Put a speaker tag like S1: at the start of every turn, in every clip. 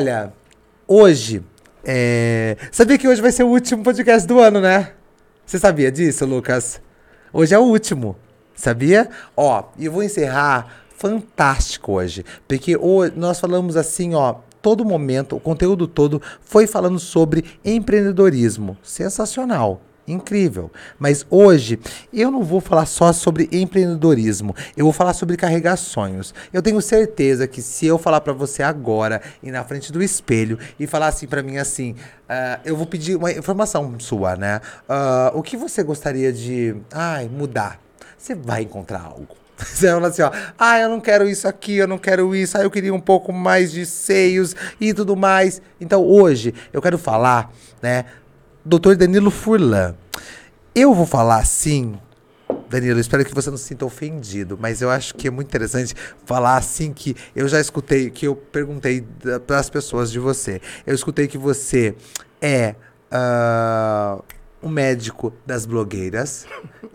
S1: Olha, hoje. É... Sabia que hoje vai ser o último podcast do ano, né? Você sabia disso, Lucas? Hoje é o último. Sabia? Ó, e eu vou encerrar fantástico hoje. Porque hoje nós falamos assim, ó, todo momento, o conteúdo todo foi falando sobre empreendedorismo. Sensacional. Incrível. Mas hoje eu não vou falar só sobre empreendedorismo, eu vou falar sobre carregar sonhos. Eu tenho certeza que se eu falar para você agora e na frente do espelho e falar assim para mim assim, uh, eu vou pedir uma informação sua, né? Uh, o que você gostaria de, ai, mudar? Você vai encontrar algo. Você fala assim, ó, ah, eu não quero isso aqui, eu não quero isso, ah, eu queria um pouco mais de seios e tudo mais. Então hoje eu quero falar, né, Dr. Danilo Furlan. Eu vou falar assim, Danilo, espero que você não se sinta ofendido, mas eu acho que é muito interessante falar assim que eu já escutei, que eu perguntei para as pessoas de você. Eu escutei que você é uh, um médico das blogueiras.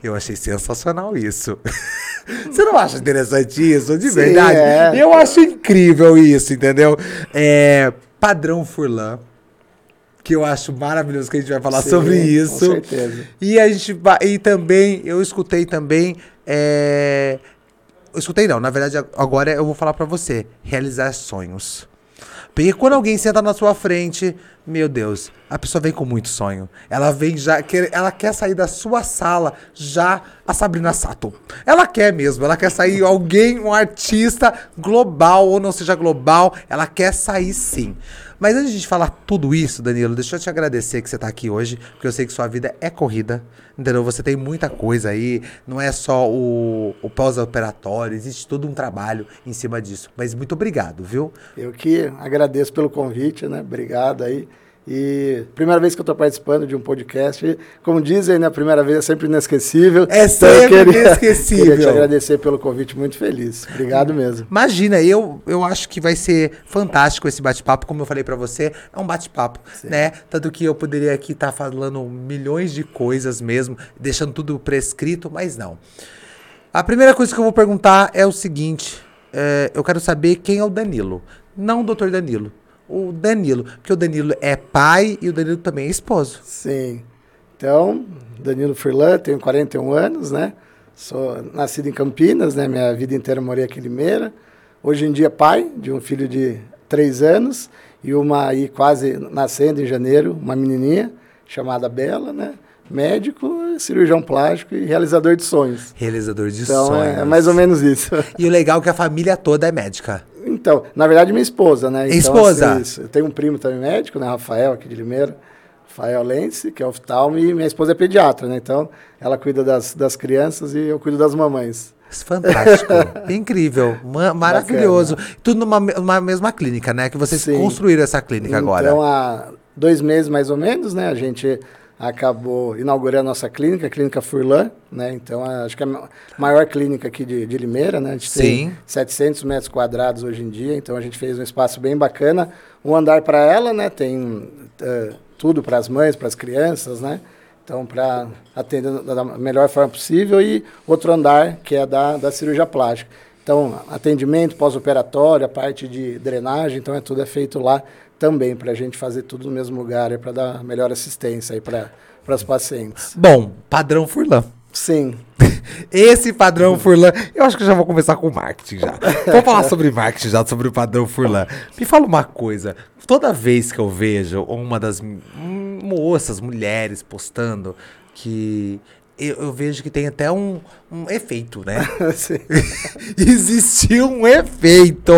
S1: Eu achei sensacional isso. Você não acha interessante isso? De Sim, verdade? É. Eu acho incrível isso, entendeu? É, padrão Furlan que eu acho maravilhoso que a gente vai falar Sim, sobre isso. Com certeza. E a gente e também eu escutei também é, eu escutei não, na verdade agora eu vou falar para você, realizar sonhos. Porque quando alguém senta na sua frente, meu Deus, a pessoa vem com muito sonho. Ela vem já, quer, ela quer sair da sua sala já a Sabrina Sato. Ela quer mesmo, ela quer sair alguém, um artista global ou não seja global, ela quer sair sim. Mas antes de falar tudo isso, Danilo, deixa eu te agradecer que você está aqui hoje, porque eu sei que sua vida é corrida, entendeu? Você tem muita coisa aí, não é só o, o pós-operatório, existe todo um trabalho em cima disso. Mas muito obrigado, viu?
S2: Eu que agradeço pelo convite, né? Obrigado aí. E primeira vez que eu estou participando de um podcast, como dizem, né, a primeira vez é sempre inesquecível.
S1: É sempre então, queria, inesquecível.
S2: Queria te agradecer pelo convite, muito feliz. Obrigado mesmo.
S1: Imagina, eu, eu acho que vai ser fantástico esse bate-papo, como eu falei para você, é um bate-papo, né? Tanto que eu poderia aqui estar tá falando milhões de coisas mesmo, deixando tudo prescrito, mas não. A primeira coisa que eu vou perguntar é o seguinte, é, eu quero saber quem é o Danilo, não o doutor Danilo o Danilo. Porque o Danilo é pai e o Danilo também é esposo.
S2: Sim. Então, Danilo Furlan, tenho 41 anos, né? Sou nascido em Campinas, né? Minha vida inteira morei aqui em Limeira. Hoje em dia pai de um filho de 3 anos e uma aí quase nascendo em janeiro, uma menininha chamada Bela, né? Médico, cirurgião plástico e realizador de sonhos.
S1: Realizador de então, sonhos.
S2: Então é mais ou menos isso.
S1: E o legal é que a família toda é médica.
S2: Então, na verdade, minha esposa, né? Então,
S1: esposa? Assim,
S2: eu tenho um primo também médico, né? Rafael, aqui de Limeira. Rafael Lense, que é oftalmo, e minha esposa é pediatra, né? Então, ela cuida das, das crianças e eu cuido das mamães.
S1: Fantástico, incrível, maravilhoso. Bacana. Tudo numa, numa, mesma clínica, né? Que vocês Sim. construíram essa clínica
S2: então,
S1: agora.
S2: Então, há dois meses mais ou menos, né? A gente acabou inaugurando a nossa clínica, a Clínica Furlan, né? Então, acho que é a maior clínica aqui de, de Limeira, né? A gente Sim. tem 700 metros quadrados hoje em dia, então a gente fez um espaço bem bacana. Um andar para ela, né? Tem uh, tudo para as mães, para as crianças, né? Então, para atender da melhor forma possível. E outro andar, que é da, da cirurgia plástica. Então, atendimento pós-operatório, a parte de drenagem, então é tudo é feito lá também para a gente fazer tudo no mesmo lugar, é para dar melhor assistência aí para as pacientes.
S1: Bom, padrão Furlan.
S2: Sim.
S1: Esse padrão Furlan, eu acho que já vou começar com marketing já. Vou falar sobre marketing já, sobre o padrão Furlan. Me fala uma coisa, toda vez que eu vejo uma das moças, mulheres postando que eu, eu, vejo que tem até um, um efeito, né? Existiu um efeito.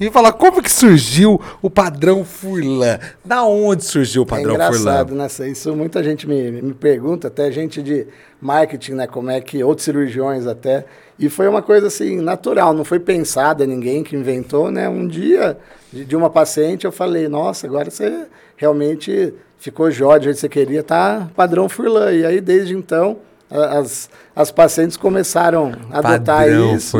S1: E fala, como que surgiu o padrão Furlan? Da onde surgiu o padrão
S2: é
S1: engraçado,
S2: Furlan? Né? Isso muita gente me, me pergunta, até gente de marketing, né? Como é que, outros cirurgiões até. E foi uma coisa assim, natural, não foi pensada, ninguém que inventou, né? Um dia, de, de uma paciente, eu falei, nossa, agora você realmente ficou que você queria, tá padrão Furlan. E aí, desde então as, as pacientes começaram a adotar Padrão isso.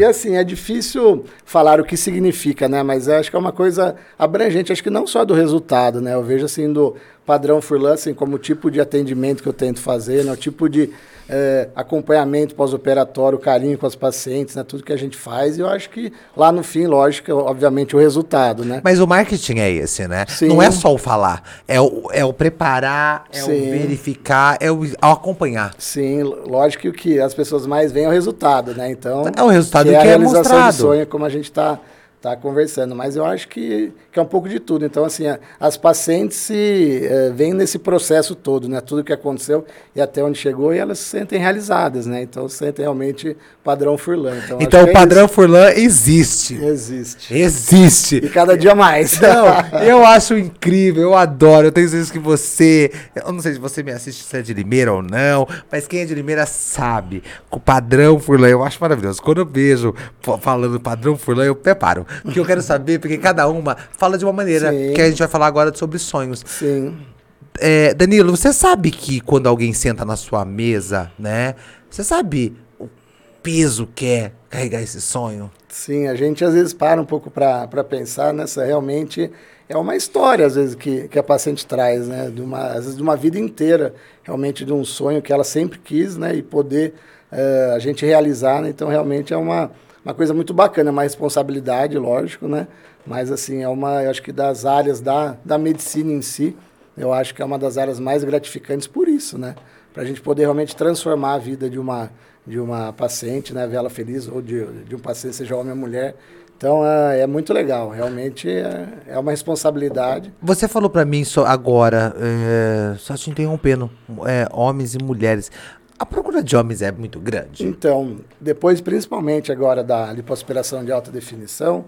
S2: E assim, é difícil falar o que significa, né? Mas acho que é uma coisa abrangente, acho que não só do resultado, né? Eu vejo assim do padrão Furlan assim, como o tipo de atendimento que eu tento fazer, né? o tipo de é, acompanhamento pós-operatório, carinho com as pacientes, né? Tudo que a gente faz. E eu acho que lá no fim, lógico, obviamente, o resultado, né?
S1: Mas o marketing é esse, né? Sim. Não é só o falar, é o, é o preparar, é Sim. o verificar, é o, é acompanhar.
S2: Sim, lógico que o que as pessoas mais veem é o resultado, né? Então,
S1: é o resultado que, é, que é a realização mostrado.
S2: sonho, como a gente está tá conversando, mas eu acho que, que é um pouco de tudo. Então, assim, as pacientes se é, vêm nesse processo todo, né? Tudo que aconteceu e até onde chegou, e elas se sentem realizadas, né? Então, sentem realmente padrão Furlan.
S1: Então, então o é padrão isso. Furlan existe.
S2: Existe.
S1: Existe.
S2: E cada dia mais.
S1: Não, eu acho incrível, eu adoro. Eu tenho certeza que você, eu não sei se você me assiste se é de Limeira ou não, mas quem é de Limeira sabe. O padrão Furlan, eu acho maravilhoso. Quando eu vejo falando padrão Furlan, eu preparo que eu quero saber, porque cada uma fala de uma maneira, Sim. que a gente vai falar agora sobre sonhos.
S2: Sim.
S1: É, Danilo, você sabe que quando alguém senta na sua mesa, né? Você sabe o peso que é carregar esse sonho?
S2: Sim, a gente às vezes para um pouco para pensar nessa realmente é uma história às vezes que, que a paciente traz, né? De uma, às vezes de uma vida inteira, realmente de um sonho que ela sempre quis, né? E poder uh, a gente realizar, né? Então realmente é uma uma coisa muito bacana, uma responsabilidade, lógico, né? Mas, assim, é uma, eu acho que das áreas da, da medicina em si, eu acho que é uma das áreas mais gratificantes por isso, né? Para a gente poder realmente transformar a vida de uma, de uma paciente, né? Ver ela feliz, ou de, de um paciente, seja homem ou mulher. Então é, é, muito legal, realmente é, é uma responsabilidade.
S1: Você falou para mim só agora, é, só te interrompendo, é, homens e mulheres. A procura de homens é muito grande.
S2: Então, depois, principalmente agora da lipoaspiração de alta definição,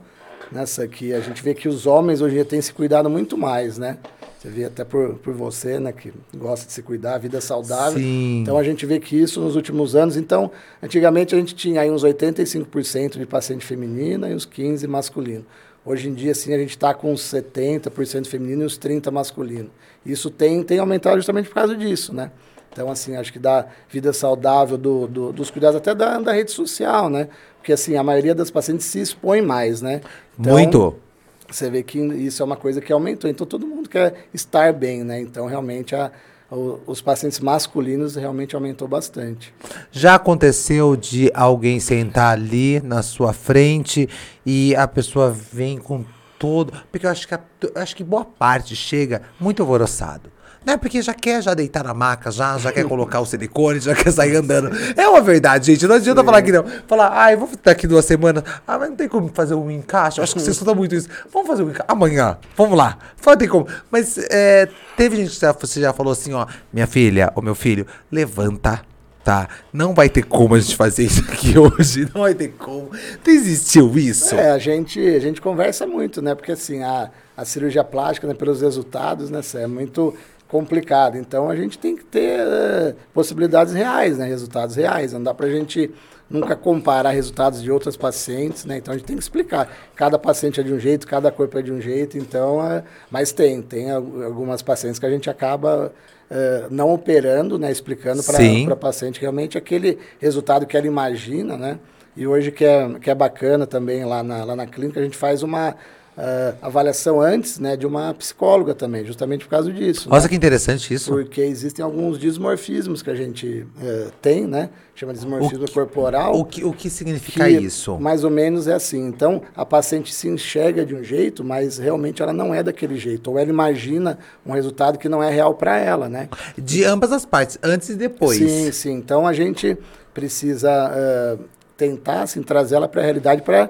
S2: nessa aqui, a gente vê que os homens hoje em dia têm se cuidado muito mais, né? Você vê até por, por você, né, que gosta de se cuidar, vida saudável.
S1: Sim.
S2: Então a gente vê que isso nos últimos anos. Então, antigamente a gente tinha aí uns 85% de paciente feminina e uns 15% masculino. Hoje em dia, assim, a gente está com uns 70% feminino e uns 30% masculino. Isso tem, tem aumentado justamente por causa disso, né? Então, assim, acho que da vida saudável, do, do, dos cuidados até da, da rede social, né? Porque, assim, a maioria das pacientes se expõe mais, né?
S1: Então, Muito.
S2: Você vê que isso é uma coisa que aumentou. Então, todo mundo quer estar bem, né? Então, realmente, a, o, os pacientes masculinos realmente aumentou bastante.
S1: Já aconteceu de alguém sentar ali na sua frente e a pessoa vem com todo... Porque eu acho que, a, acho que boa parte chega muito alvoroçado. Né? Porque já quer já deitar na maca, já, já quer colocar o silicone, já quer sair andando. É uma verdade, gente. Não adianta Sim. falar que não. Falar, ah, eu vou daqui duas semanas. Ah, mas não tem como fazer um encaixe. Eu acho que você escuta muito isso. Vamos fazer um encaixe. Amanhã. Vamos lá. Fala, tem como. Mas é, teve gente que você já falou assim, ó, minha filha, ou meu filho, levanta tá? Não vai ter como a gente fazer isso aqui hoje, não vai ter como. Não existiu isso?
S2: É, a gente, a gente conversa muito, né? Porque assim, a, a cirurgia plástica, né, pelos resultados, né, é muito complicado. Então a gente tem que ter uh, possibilidades reais, né? resultados reais. Não dá para a gente nunca comparar resultados de outras pacientes, né? Então a gente tem que explicar. Cada paciente é de um jeito, cada corpo é de um jeito, então, uh, mas tem, tem algumas pacientes que a gente acaba uh, não operando, né? Explicando para a paciente realmente aquele resultado que ela imagina, né? E hoje que é, que é bacana também lá na, lá na clínica, a gente faz uma uh, avaliação antes né, de uma psicóloga também, justamente por causa disso.
S1: Nossa,
S2: né?
S1: que interessante isso.
S2: Porque existem alguns dismorfismos que a gente uh, tem, né? Chama de dismorfismo que, corporal.
S1: O que, o que significa que isso?
S2: Mais ou menos é assim. Então, a paciente se enxerga de um jeito, mas realmente ela não é daquele jeito. Ou ela imagina um resultado que não é real para ela, né?
S1: De ambas as partes, antes e depois.
S2: Sim, sim. Então, a gente precisa uh, tentar assim, trazer ela para a realidade para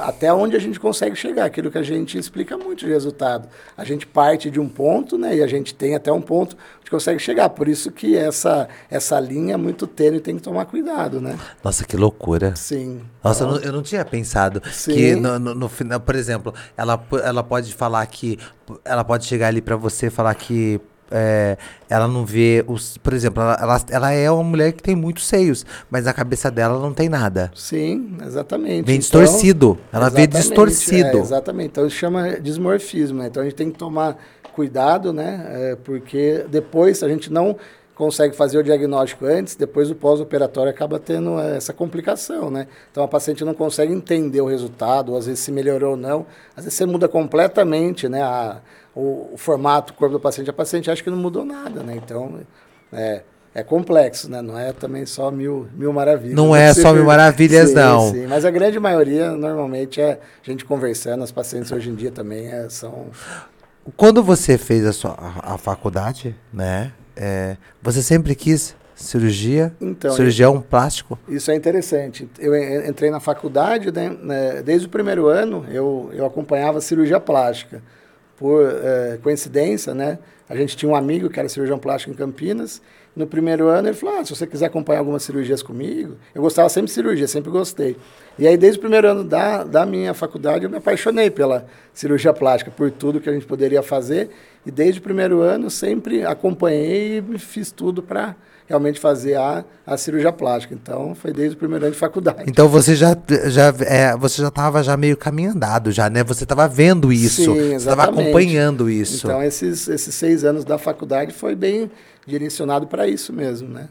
S2: até onde a gente consegue chegar, aquilo que a gente explica muito de resultado. A gente parte de um ponto, né, e a gente tem até um ponto que consegue chegar. Por isso que essa essa linha é muito tênue tem que tomar cuidado, né?
S1: Nossa, que loucura.
S2: Sim.
S1: Nossa, eu, não, eu, não, tinha pensado Sim. que no, no, no, final, por exemplo, ela ela pode falar que ela pode chegar ali para você falar que é, ela não vê os. Por exemplo, ela, ela, ela, é uma mulher que tem muitos seios, mas na cabeça dela não tem nada.
S2: Sim, exatamente.
S1: Vem então, distorcido. Ela vê distorcido.
S2: É, exatamente. Então isso chama dismorfismo, né? Então a gente tem que tomar cuidado, né? É, porque depois a gente não consegue fazer o diagnóstico antes, depois o pós-operatório acaba tendo essa complicação, né? Então a paciente não consegue entender o resultado, às vezes se melhorou ou não. Às vezes você muda completamente, né? A, o, o, formato, o corpo do paciente, a paciente acha que não mudou nada, né? Então, é, é complexo, né? Não é também só mil, mil maravilhas.
S1: Não é só mil maravilhas,
S2: sim,
S1: não.
S2: Sim, mas a grande maioria, normalmente, é a gente conversando, as pacientes hoje em dia também é, são...
S1: Quando você fez a, sua, a, a faculdade, né? É, você sempre quis cirurgia, então, cirurgião plástico?
S2: Isso é interessante. Eu entrei na faculdade, né, né, desde o primeiro ano eu, eu acompanhava cirurgia plástica. Por é, coincidência, né, a gente tinha um amigo que era cirurgião plástico em Campinas. No primeiro ano ele falou: ah, se você quiser acompanhar algumas cirurgias comigo, eu gostava sempre de cirurgia, sempre gostei. E aí, desde o primeiro ano da, da minha faculdade, eu me apaixonei pela cirurgia plástica, por tudo que a gente poderia fazer. E desde o primeiro ano, sempre acompanhei e fiz tudo para realmente fazer a, a cirurgia plástica. Então, foi desde o primeiro ano de faculdade.
S1: Então, você já já é, você já estava já meio caminho andado, já, né? Você estava vendo isso, Sim, você estava acompanhando isso.
S2: Então, esses, esses seis anos da faculdade foi bem direcionado para isso mesmo, né?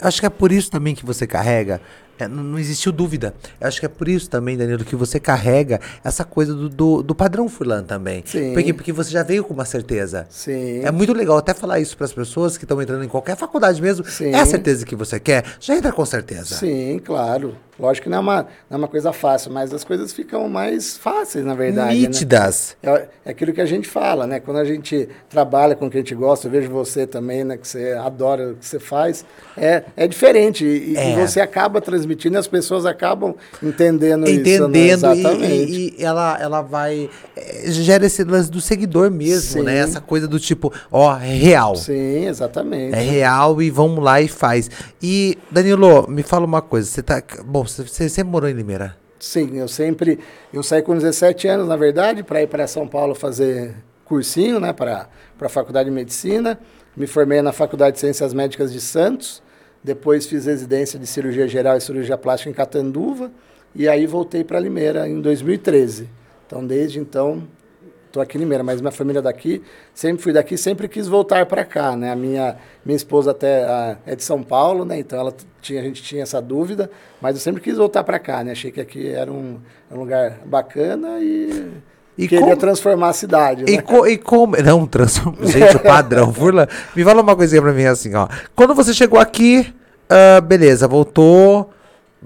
S1: Eu acho que é por isso também que você carrega é, não, existiu dúvida. Eu acho que é por isso também, Danilo, que você carrega essa coisa do, do, do padrão Furlan também. Sim. Porque, porque você já veio com uma certeza.
S2: Sim.
S1: É muito legal até falar isso para as pessoas que estão entrando em qualquer faculdade mesmo. Sim. É a certeza que você quer, já entra com certeza.
S2: Sim, claro. Lógico que não é, uma, não é uma coisa fácil, mas as coisas ficam mais fáceis, na verdade.
S1: Né? Nítidas.
S2: Né? É, aquilo que a gente fala, né? Quando a gente trabalha com o que a gente gosta, eu vejo você também, né? Que você adora o que você faz. É, é diferente. E, é. e você acaba transmitindo as pessoas acabam entendendo,
S1: entendendo isso. Né? Exatamente. E, e, ela, ela vai. É, gera esse lance do seguidor mesmo, né? Sim. né? Essa coisa do tipo, ó, é real.
S2: Sim, exatamente.
S1: É real e vamos lá e faz. E, Danilo, me fala uma coisa. Você tá. Bom, você sempre morou em Limeira?
S2: Sim, eu sempre. Eu saí com 17 anos, na verdade, para ir para São Paulo fazer cursinho, né, para a Faculdade de Medicina. Me formei na Faculdade de Ciências Médicas de Santos. Depois fiz residência de cirurgia geral e cirurgia plástica em Catanduva. E aí voltei para Limeira em 2013. Então, desde então, estou aqui em Limeira, mas minha família é daqui, sempre fui daqui, sempre quis voltar para cá, né? A minha, minha esposa até a, é de São Paulo, né? Então ela tinha, a gente tinha essa dúvida, mas eu sempre quis voltar para cá, né? Achei que aqui era um, um lugar bacana e e queria como, transformar a cidade,
S1: e,
S2: né?
S1: co, e como... Não, transforma... Gente, o padrão. Furla, me fala uma coisinha pra mim assim, ó. Quando você chegou aqui, uh, beleza, voltou...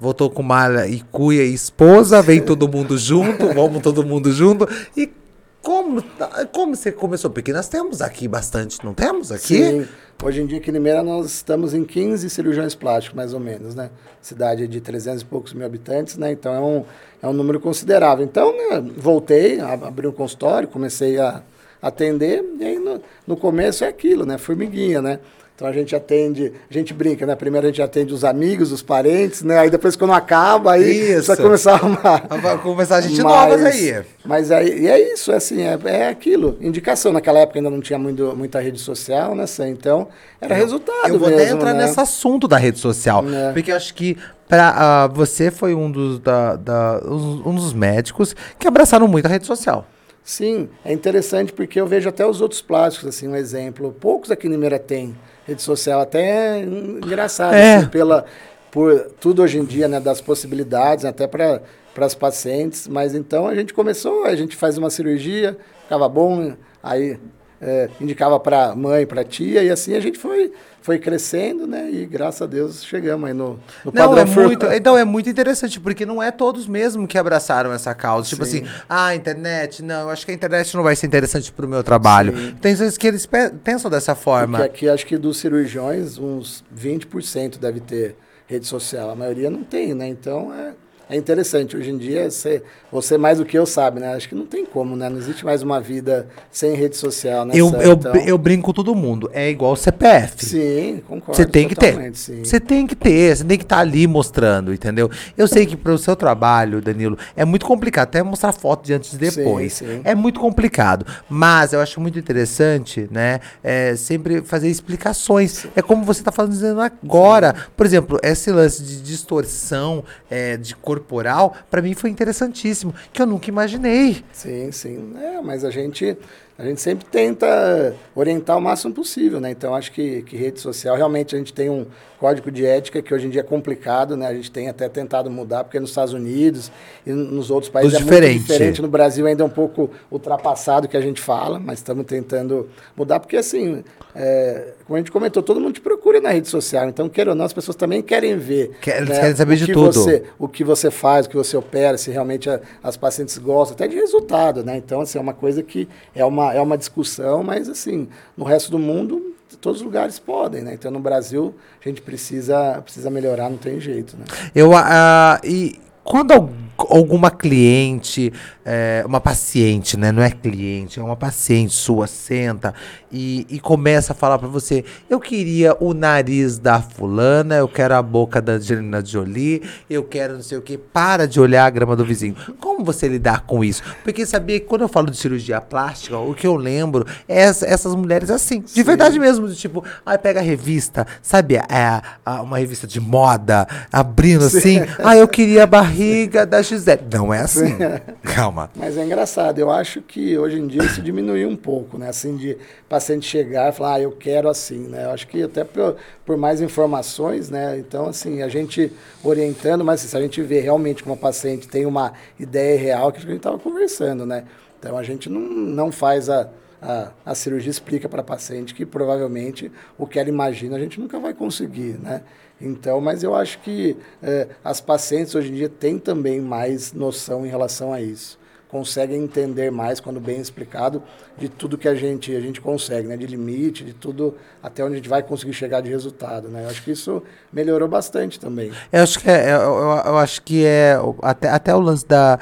S1: Voltou com mala e cuia e esposa, vem todo mundo junto, vamos todo mundo junto. E como, como você começou? Porque nós temos aqui bastante, não temos aqui? Sim.
S2: Hoje em dia, aqui em Limeira, nós estamos em 15 cirurgiões plásticos, mais ou menos, né? Cidade de 300 e poucos mil habitantes, né? Então, é um, é um número considerável. Então, né, voltei, abri um consultório, comecei a atender, e aí no, no começo é aquilo, né? Formiguinha, né? Então a gente atende, a gente brinca, né? Primeiro a gente atende os amigos, os parentes, né? Aí depois quando acaba, aí
S1: isso.
S2: vai começar a arrumar.
S1: Vai começar a gente mas, novas aí.
S2: Mas aí, e é isso, é assim, é, é aquilo. Indicação. Naquela época ainda não tinha muito, muita rede social, né? Então, era eu, resultado.
S1: Eu vou
S2: mesmo,
S1: até entrar
S2: né?
S1: nesse assunto da rede social. É. Porque eu acho que para uh, você foi um dos, da, da, um dos médicos que abraçaram muito a rede social.
S2: Sim, é interessante porque eu vejo até os outros plásticos, assim, um exemplo. Poucos aqui em Limeira têm rede social, até engraçado, é. assim, pela, por tudo hoje em dia, né, das possibilidades, até para as pacientes. Mas então a gente começou, a gente faz uma cirurgia, ficava bom, aí é, indicava para mãe, para tia, e assim a gente foi, foi crescendo, né? E graças a Deus chegamos aí no, no
S1: não, é muito, Então é muito interessante, porque não é todos mesmo que abraçaram essa causa. Tipo Sim. Assim, ah, internet, não, eu acho que a internet não vai ser interessante para o meu trabalho. Sim. Tem vezes que eles pensam dessa forma.
S2: Porque aqui acho que dos cirurgiões, uns 20% deve ter rede social. A maioria não tem, né? Então é é interessante. Hoje em dia, você, você mais do que eu sabe, né? Acho que não tem como, né? Não existe mais uma vida sem rede social, né?
S1: Eu, eu, então... eu brinco com todo mundo. É igual CPF.
S2: Sim, concordo.
S1: Você tem que ter. Você tem que ter. Você tem que estar tá ali mostrando, entendeu? Eu sei que para o seu trabalho, Danilo, é muito complicado. Até mostrar foto de antes e depois. Sim, sim. É muito complicado. Mas eu acho muito interessante, né? É, sempre fazer explicações. É como você está falando dizendo agora. Por exemplo, esse lance de distorção é, de corpo corporal, para mim foi interessantíssimo, que eu nunca imaginei.
S2: Sim, sim. É, mas a gente a gente sempre tenta orientar o máximo possível, né? Então acho que, que rede social realmente a gente tem um código de ética que hoje em dia é complicado, né? A gente tem até tentado mudar porque nos Estados Unidos e nos outros países
S1: Os é diferente. muito
S2: diferente. No Brasil ainda é um pouco ultrapassado o que a gente fala, mas estamos tentando mudar porque assim, é, como a gente comentou, todo mundo te procura na rede social. Então, queira ou não, as pessoas também querem ver.
S1: Quer, né, querem saber de tudo.
S2: Você, o que você faz, o que você opera, se realmente a, as pacientes gostam, até de resultado, né? Então, assim, é uma coisa que é uma, é uma discussão, mas assim, no resto do mundo, todos os lugares podem, né? Então, no Brasil, a gente precisa, precisa melhorar, não tem jeito, né?
S1: Eu, uh, e quando alguma cliente, é, uma paciente, né? Não é cliente, é uma paciente sua, senta e, e começa a falar para você: eu queria o nariz da fulana, eu quero a boca da Angelina Jolie, eu quero não sei o que. Para de olhar a grama do vizinho. Como você lidar com isso? Porque sabia que quando eu falo de cirurgia plástica, o que eu lembro é essas mulheres assim, de Sim. verdade mesmo, de tipo, ah, pega a revista, sabe? É, uma revista de moda, abrindo Sim. assim, ah, eu queria a barriga da Gisele. Não é assim. Calma.
S2: Mas é engraçado, eu acho que hoje em dia isso diminuiu um pouco, né? Assim, de paciente chegar e falar, ah, eu quero assim, né? Eu acho que até por, por mais informações, né? Então, assim, a gente orientando, mas assim, se a gente vê realmente que uma paciente tem uma ideia real, que a gente estava conversando, né? Então, a gente não, não faz a, a, a cirurgia explica para a paciente que provavelmente o que ela imagina a gente nunca vai conseguir, né? Então, mas eu acho que é, as pacientes hoje em dia têm também mais noção em relação a isso. Conseguem entender mais, quando bem explicado, de tudo que a gente, a gente consegue, né? De limite, de tudo, até onde a gente vai conseguir chegar de resultado, né? Eu acho que isso melhorou bastante também.
S1: Eu acho que é, eu, eu acho que é até, até o lance da,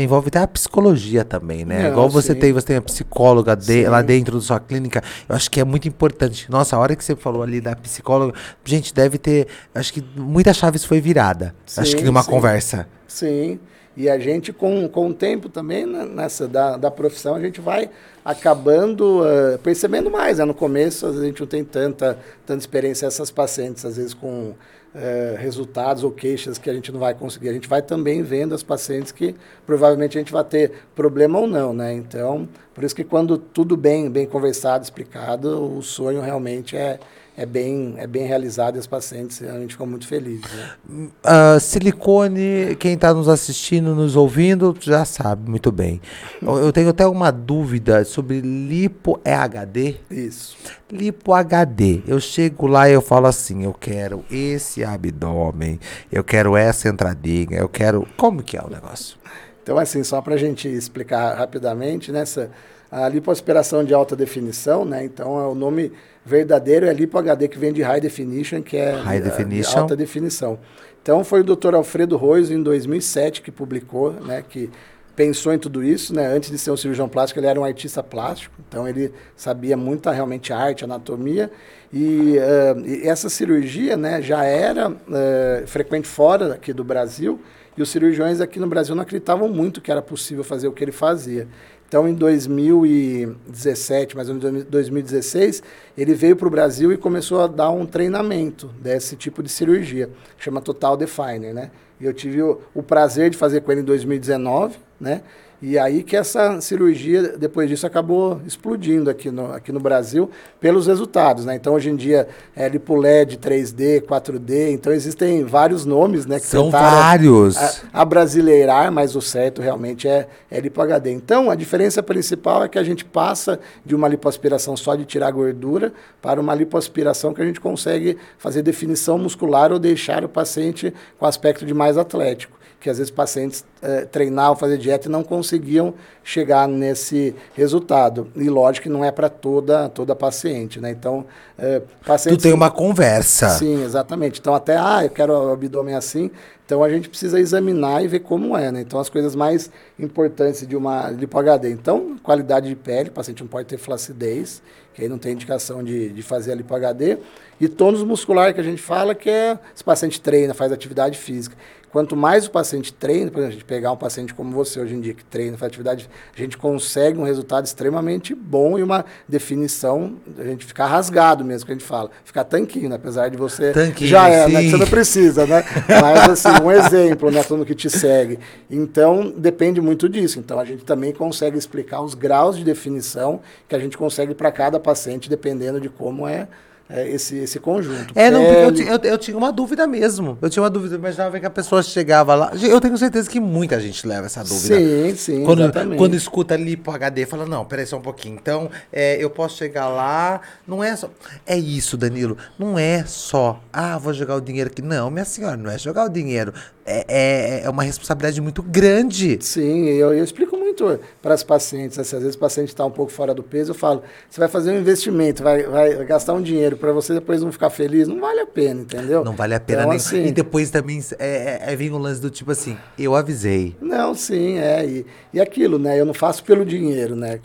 S1: envolve até a psicologia também, né? Não, Igual você sim. tem, você tem a psicóloga de, lá dentro da sua clínica. Eu acho que é muito importante. Nossa, a hora que você falou ali da psicóloga, gente, deve ter, acho que muitas chaves foi virada. Sim, acho que numa sim. conversa.
S2: Sim. E a gente, com, com o tempo também, né, nessa da, da profissão, a gente vai acabando uh, percebendo mais. Né? No começo, a gente não tem tanta, tanta experiência essas pacientes, às vezes com uh, resultados ou queixas que a gente não vai conseguir. A gente vai também vendo as pacientes que provavelmente a gente vai ter problema ou não, né? Então, por isso que quando tudo bem, bem conversado, explicado, o sonho realmente é é bem, é bem realizado e os pacientes a gente ficou muito feliz. Né?
S1: Uh, silicone, quem está nos assistindo, nos ouvindo, já sabe muito bem. Eu, eu tenho até uma dúvida sobre lipo é HD?
S2: Isso.
S1: Lipo HD. Eu chego lá e eu falo assim, eu quero esse abdômen, eu quero essa entradinha, eu quero... Como que é o negócio?
S2: Então, assim, só para a gente explicar rapidamente, nessa... Né, a lipoaspiração de alta definição, né? Então, é o nome verdadeiro é Lipo HD, que vem de High Definition, que é
S1: High definition.
S2: alta definição. Então foi o Dr. Alfredo Roizo, em 2007, que publicou, né, que pensou em tudo isso, né? Antes de ser um cirurgião plástico, ele era um artista plástico, então ele sabia muita realmente arte, anatomia, e, uh, e essa cirurgia, né, já era uh, frequente fora aqui do Brasil, e os cirurgiões aqui no Brasil não acreditavam muito que era possível fazer o que ele fazia. Então, em 2017, mais ou menos 2016, ele veio para o Brasil e começou a dar um treinamento desse tipo de cirurgia, chama Total Definer, né? E eu tive o, o prazer de fazer com ele em 2019, né? E aí que essa cirurgia, depois disso, acabou explodindo aqui no, aqui no Brasil pelos resultados, né? Então, hoje em dia, é LipoLED 3D, 4D, então existem vários nomes, né? Que
S1: São vários!
S2: A, a, brasileirar, mas o certo realmente é, é LipoHD. Então, a diferença principal é que a gente passa de uma lipoaspiração só de tirar gordura para uma lipoaspiração que a gente consegue fazer definição muscular ou deixar o paciente com aspecto de mais atlético que às vezes pacientes eh, treinavam, fazer dieta e não conseguiam chegar nesse resultado. E lógico que não é para toda, toda paciente, né? Então,
S1: eh, pacientes... Tu tem uma conversa.
S2: Sim, exatamente. Então, até, ah, eu quero o abdômen assim, então a gente precisa examinar e ver como é, né? Então, as coisas mais importantes de uma lipo-HD. Então, qualidade de pele, o paciente não pode ter flacidez, que aí não tem indicação de, de fazer a lipo-HD. E tônus muscular, que a gente fala que é, se o paciente treina, faz atividade física. Quanto mais o paciente treina, por exemplo, a gente pegar um paciente como você hoje em dia, que treina, faz atividade, a gente consegue um resultado extremamente bom e uma definição, a gente ficar rasgado mesmo, que a gente fala. Ficar tanquinho, né? apesar de você.
S1: Tanquinho,
S2: já é, né? Você não precisa, né? Mas assim, um exemplo, né? Todo mundo que te segue. Então, depende muito disso. Então, a gente também consegue explicar os graus de definição que a gente consegue para cada paciente, dependendo de como é é, esse, esse conjunto.
S1: É, não, eu, eu, eu, tinha uma dúvida mesmo. Eu tinha uma dúvida, imaginava que a pessoa chegava lá. Eu tenho certeza que muita gente leva essa dúvida.
S2: Sim, sim.
S1: Quando, exatamente. quando escuta lipo HD, fala: não, peraí só um pouquinho. Então, é, eu posso chegar lá. Não é só. É isso, Danilo. Não é só, ah, vou jogar o dinheiro aqui. Não, minha senhora, não é jogar o dinheiro. É, é, é uma responsabilidade muito grande.
S2: Sim, eu, eu explico muito para as pacientes. Assim, às vezes o paciente está um pouco fora do peso, eu falo: você vai fazer um investimento, vai, vai gastar um dinheiro para você depois não ficar feliz, não vale a pena, entendeu?
S1: Não vale a pena então, nem. Assim, e depois também é, é, é vem um lance do tipo assim: eu avisei.
S2: Não, sim, é. E, e aquilo, né? Eu não faço pelo dinheiro, né?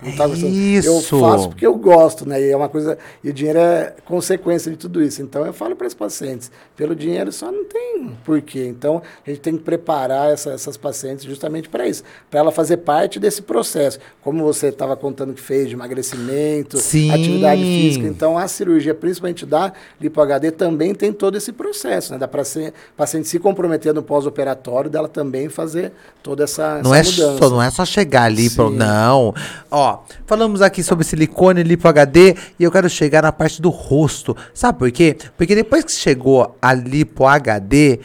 S1: isso.
S2: Eu faço porque eu gosto, né? E é uma coisa. E o dinheiro é consequência de tudo isso. Então eu falo para os pacientes: pelo dinheiro só não tem porquê. Então a gente tem que preparar essa, essas pacientes justamente para isso, para ela fazer parte desse processo. Como você estava contando que fez de emagrecimento,
S1: Sim.
S2: atividade física. Então a cirurgia, principalmente da lipo HD, também tem todo esse processo, né? Dá para ser paciente se comprometer no pós-operatório, dela também fazer toda essa,
S1: não
S2: essa
S1: é mudança. Só, não é só chegar ali, pro, não. Ó, falamos aqui sobre silicone, lipo HD e eu quero chegar na parte do rosto. Sabe por quê? Porque depois que chegou a lipo HD,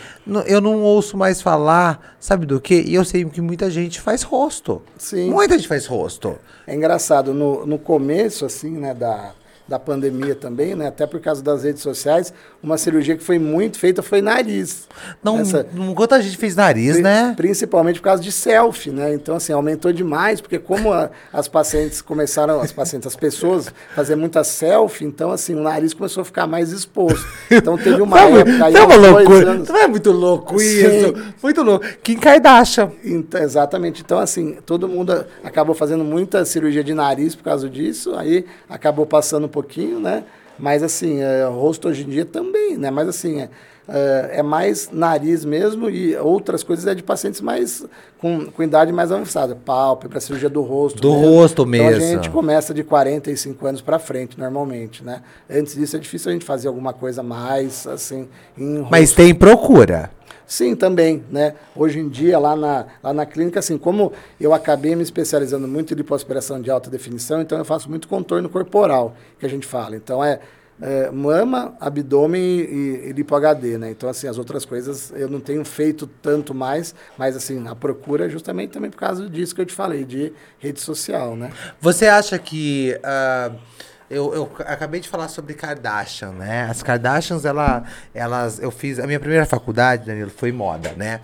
S1: eu não ouço mais falar, sabe do quê? E eu sei que muita gente faz rosto.
S2: Sim.
S1: Muita gente faz rosto.
S2: É engraçado, no, no começo, assim, né, da, da pandemia também, né? Até por causa das redes sociais, uma cirurgia que foi muito feita foi nariz.
S1: Não, Essa, quanta gente fez nariz, né?
S2: Principalmente por causa de selfie, né? Então, assim, aumentou demais, porque como a, as pacientes começaram, as pacientes, as pessoas fazer muita selfie, então, assim, o nariz começou a ficar mais exposto. Então, teve uma
S1: época... Aí, é uma loucura. Não é muito louco isso? Sim. Muito louco. Kim Kardashian.
S2: Então, exatamente. Então, assim, todo mundo acabou fazendo muita cirurgia de nariz por causa disso, aí acabou passando pouquinho, né? Mas assim, é, rosto hoje em dia também, né? Mas assim, é, é, é, mais nariz mesmo e outras coisas é de pacientes mais com, com idade mais avançada, pálpebra, cirurgia do rosto.
S1: Do mesmo. rosto mesmo. Então
S2: a gente começa de 45 anos para frente, normalmente, né? Antes disso é difícil a gente fazer alguma coisa mais assim em
S1: Mas tem procura.
S2: Sim, também, né? Hoje em dia, lá na, lá na clínica, assim, como eu acabei me especializando muito em lipoaspiração de alta definição, então eu faço muito contorno corporal, que a gente fala. Então, é, é mama, abdômen e, e lipo HD, né? Então, assim, as outras coisas eu não tenho feito tanto mais, mas, assim, a procura é justamente também por causa disso que eu te falei, de rede social, né?
S1: Você acha que... Uh eu, eu acabei de falar sobre Kardashian, né? As Kardashians, ela, elas, eu fiz a minha primeira faculdade, Danilo, foi moda, né?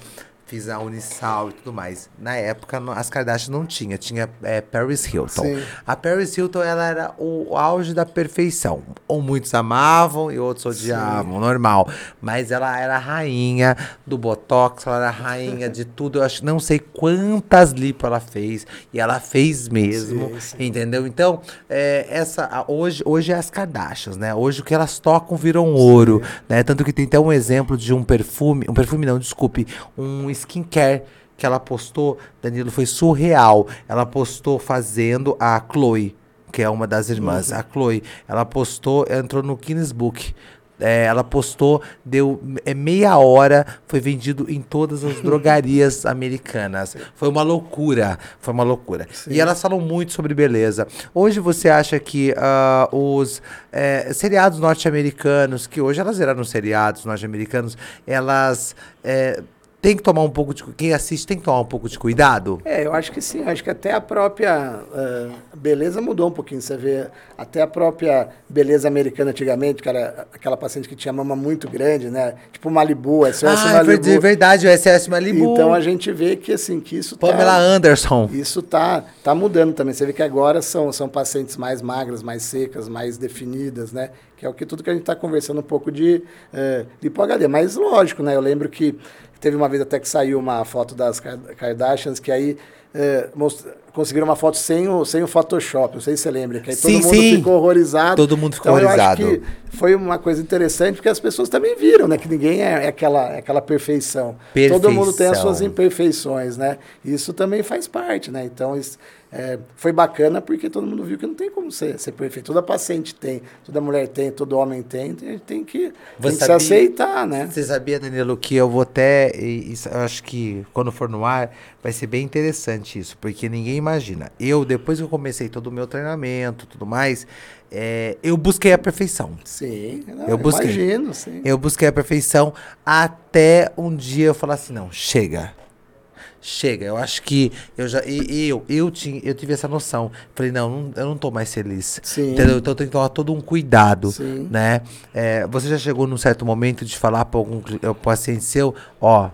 S1: Fiz a Unisal e tudo mais. Na época, as Kardashian não tinha, tinha é, Paris Hilton. Sim. A Paris Hilton, ela era o auge da perfeição. Ou muitos amavam e outros odiavam, Sim. normal. Mas ela era a rainha do Botox, ela era a rainha de tudo. Eu acho, não sei quantas lipo ela fez, e ela fez mesmo, sim, entendeu? Então, é, essa, hoje, hoje é as Kardashians, né? Hoje o que elas tocam viram ouro, né? Tanto que tem até um exemplo de um perfume, um perfume não, desculpe, um skincare que ela postou, Danilo, foi surreal. Ela postou fazendo a Chloe, que é uma das irmãs. Uhum. A Chloe, ela postou, entrou no Guinness Book. É, ela postou, deu é, meia hora, foi vendido em todas as drogarias americanas. Foi uma loucura, foi uma loucura. Sim. E elas falam muito sobre beleza. Hoje você acha que uh, os é, seriados norte-americanos, que hoje elas viraram seriados norte-americanos, elas é, tem que tomar um pouco de quem assiste tem que tomar um pouco de cuidado?
S2: É, eu acho que sim. Acho que até a própria uh, beleza mudou um pouquinho. Você vê até a própria beleza americana antigamente, cara, aquela paciente que tinha mama muito grande, né? Tipo Malibu, SOS ah,
S1: Malibu. É verdade, o SOS Malibu.
S2: Então a gente vê que assim que isso
S1: tá Pamela tá, Anderson.
S2: Isso tá tá mudando também. Você vê que agora são são pacientes mais magras, mais secas, mais definidas, né? Que é o que tudo que a gente está conversando um pouco de uh, lipo HD. Mas lógico, né? Eu lembro que Teve uma vez até que saiu uma foto das Kardashians, que aí é, conseguiram uma foto sem o, sem o Photoshop, não sei se você lembra, que aí sim, todo mundo sim. ficou horrorizado.
S1: Todo mundo ficou então, horrorizado. Eu acho
S2: que foi uma coisa interessante, porque as pessoas também viram, né? Que ninguém é, é aquela, é aquela perfeição. perfeição. Todo mundo tem as suas imperfeições, né? Isso também faz parte, né? Então, isso, é, foi bacana porque todo mundo viu que não tem como ser, ser perfeito. Toda paciente tem, toda mulher tem, todo homem tem, a gente tem que, tem que sabia, se aceitar, né?
S1: Você sabia, Danilo, que eu vou até. Isso, eu acho que quando for no ar vai ser bem interessante isso, porque ninguém imagina. Eu, depois que eu comecei todo o meu treinamento tudo mais, é, eu busquei a perfeição.
S2: Sim,
S1: não, eu busquei.
S2: imagino, sim.
S1: Eu busquei a perfeição até um dia eu falar assim: não, chega chega. Eu acho que eu já e, eu eu tinha eu tive essa noção. Falei não, eu não tô mais feliz. Sim. Entendeu? Então eu tenho que tomar todo um cuidado, Sim. né? É, você já chegou num certo momento de falar para algum paciente seu, ó,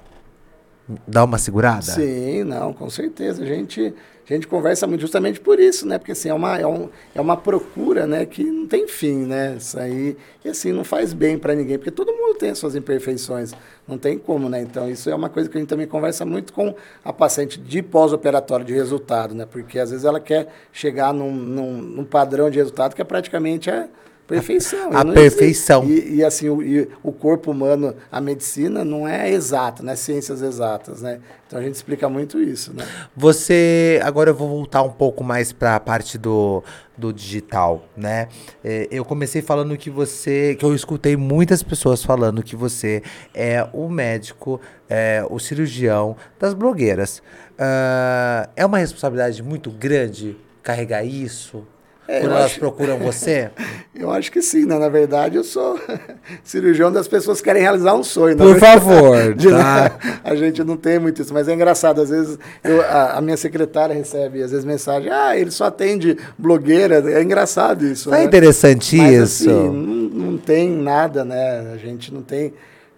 S1: dá uma segurada?
S2: Sim, não, com certeza. A gente a gente conversa muito justamente por isso, né? Porque assim, é uma, é, um, é uma procura, né? Que não tem fim, né? Isso aí, e assim, não faz bem para ninguém, porque todo mundo tem as suas imperfeições, não tem como, né? Então, isso é uma coisa que a gente também conversa muito com a paciente de pós-operatório de resultado, né? Porque às vezes ela quer chegar num, num, num padrão de resultado que é praticamente é Perfeição.
S1: A, perfeição.
S2: E, e, assim, o, e o corpo humano, a medicina não é exata, não é ciências exatas, né? Então a gente explica muito isso, né?
S1: Você, agora eu vou voltar um pouco mais para a parte do, do digital, né? É, eu comecei falando que você, que eu escutei muitas pessoas falando que você é o médico, é, o cirurgião das blogueiras. Uh, é uma responsabilidade muito grande carregar isso? É, Quando elas acho... procuram você?
S2: eu acho que sim, né? Na verdade, eu sou cirurgião das pessoas que querem realizar um sonho.
S1: Por favor, de, tá?
S2: A gente não tem muito isso, mas é engraçado. Às vezes, eu, a, a, minha secretária recebe, às vezes, mensagem, ah, ele só atende blogueira. É engraçado isso.
S1: É né? interessante mas, isso.
S2: Assim, não, não tem nada, né? A gente não tem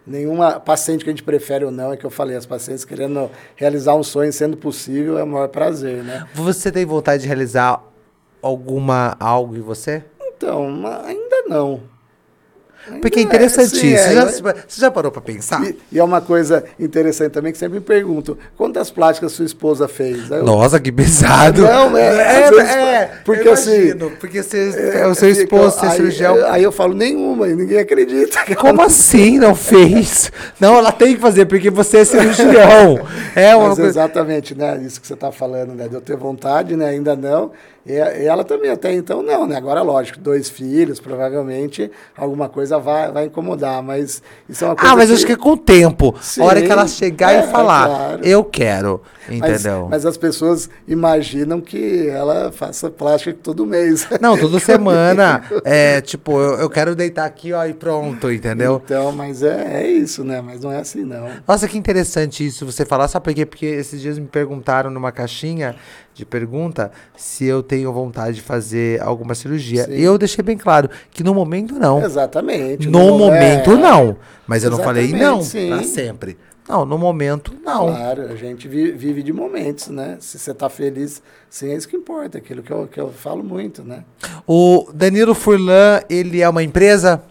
S2: nenhuma paciente que a gente prefere ou não, é que eu falei, as pacientes querendo realizar um sonho sendo possível é o maior prazer, né?
S1: Você tem vontade de realizar alguma algo em você?
S2: Então, ainda não.
S1: Porque é interessante é. É, você, já, você já parou para pensar?
S2: E, e, é uma coisa interessante também que sempre me perguntam: quantas plásticas sua esposa fez?
S1: Eu, Nossa, que pesado!
S2: Não, é. é, vezes, é porque assim.
S1: Porque você, é, o seu esposo, seu cirurgião.
S2: Aí, aí eu falo: nenhuma, e ninguém acredita.
S1: Como assim não fez? Não, ela tem que fazer, porque você é cirurgião. É
S2: uma Mas coisa... Exatamente, né? Isso que você está falando, né? De eu ter vontade, né? Ainda não. E ela também, até então, não, né? Agora, lógico, dois filhos, provavelmente alguma coisa vai, vai incomodar, mas isso é uma coisa.
S1: Ah, mas que... acho que é com o tempo. Sim, a hora que ela chegar é, e falar, claro. eu quero. Entendeu?
S2: Mas, mas, as pessoas imaginam que ela faça plástica todo mês.
S1: Não, toda semana. é, tipo, eu, eu, quero deitar aqui, ó, e pronto, entendeu?
S2: Então, mas é, é isso, né? Mas não é assim, não.
S1: Nossa, que interessante isso você falar. Sabe por quê? Porque esses dias me perguntaram numa caixinha de pergunta se eu tenho vontade de fazer alguma cirurgia. Sim. Eu deixei bem claro que no momento não.
S2: Exatamente.
S1: No momento é... não. Mas eu não falei não para sempre. Não, no momento não.
S2: Claro, a gente vive de momentos, né? Se você está feliz, sim, é isso que importa, aquilo que eu, que eu falo muito, né?
S1: O Danilo Furlan, ele é uma empresa?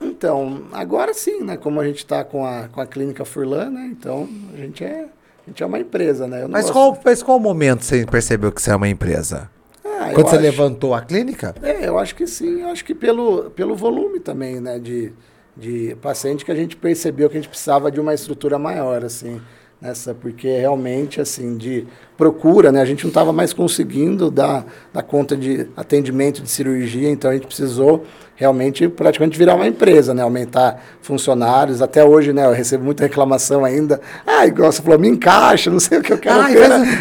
S2: Então, agora sim, né? Como a gente está com a, com a clínica Furlan, né? Então, a gente é a gente é uma empresa, né?
S1: Mas, qual, mas qual momento você percebeu que você é uma empresa? Ah, Quando você acho... levantou a clínica?
S2: É, eu acho que sim. Eu acho que pelo, pelo volume também, né? De, de paciente que a gente percebeu que a gente precisava de uma estrutura maior, assim. Nessa, porque realmente, assim, de procura, né? A gente não estava mais conseguindo dar, dar conta de atendimento de cirurgia, então a gente precisou realmente praticamente virar uma empresa, né? Aumentar funcionários. Até hoje, né? Eu recebo muita reclamação ainda. Ah, igual você falou, me encaixa, não sei o que eu quero. Ah,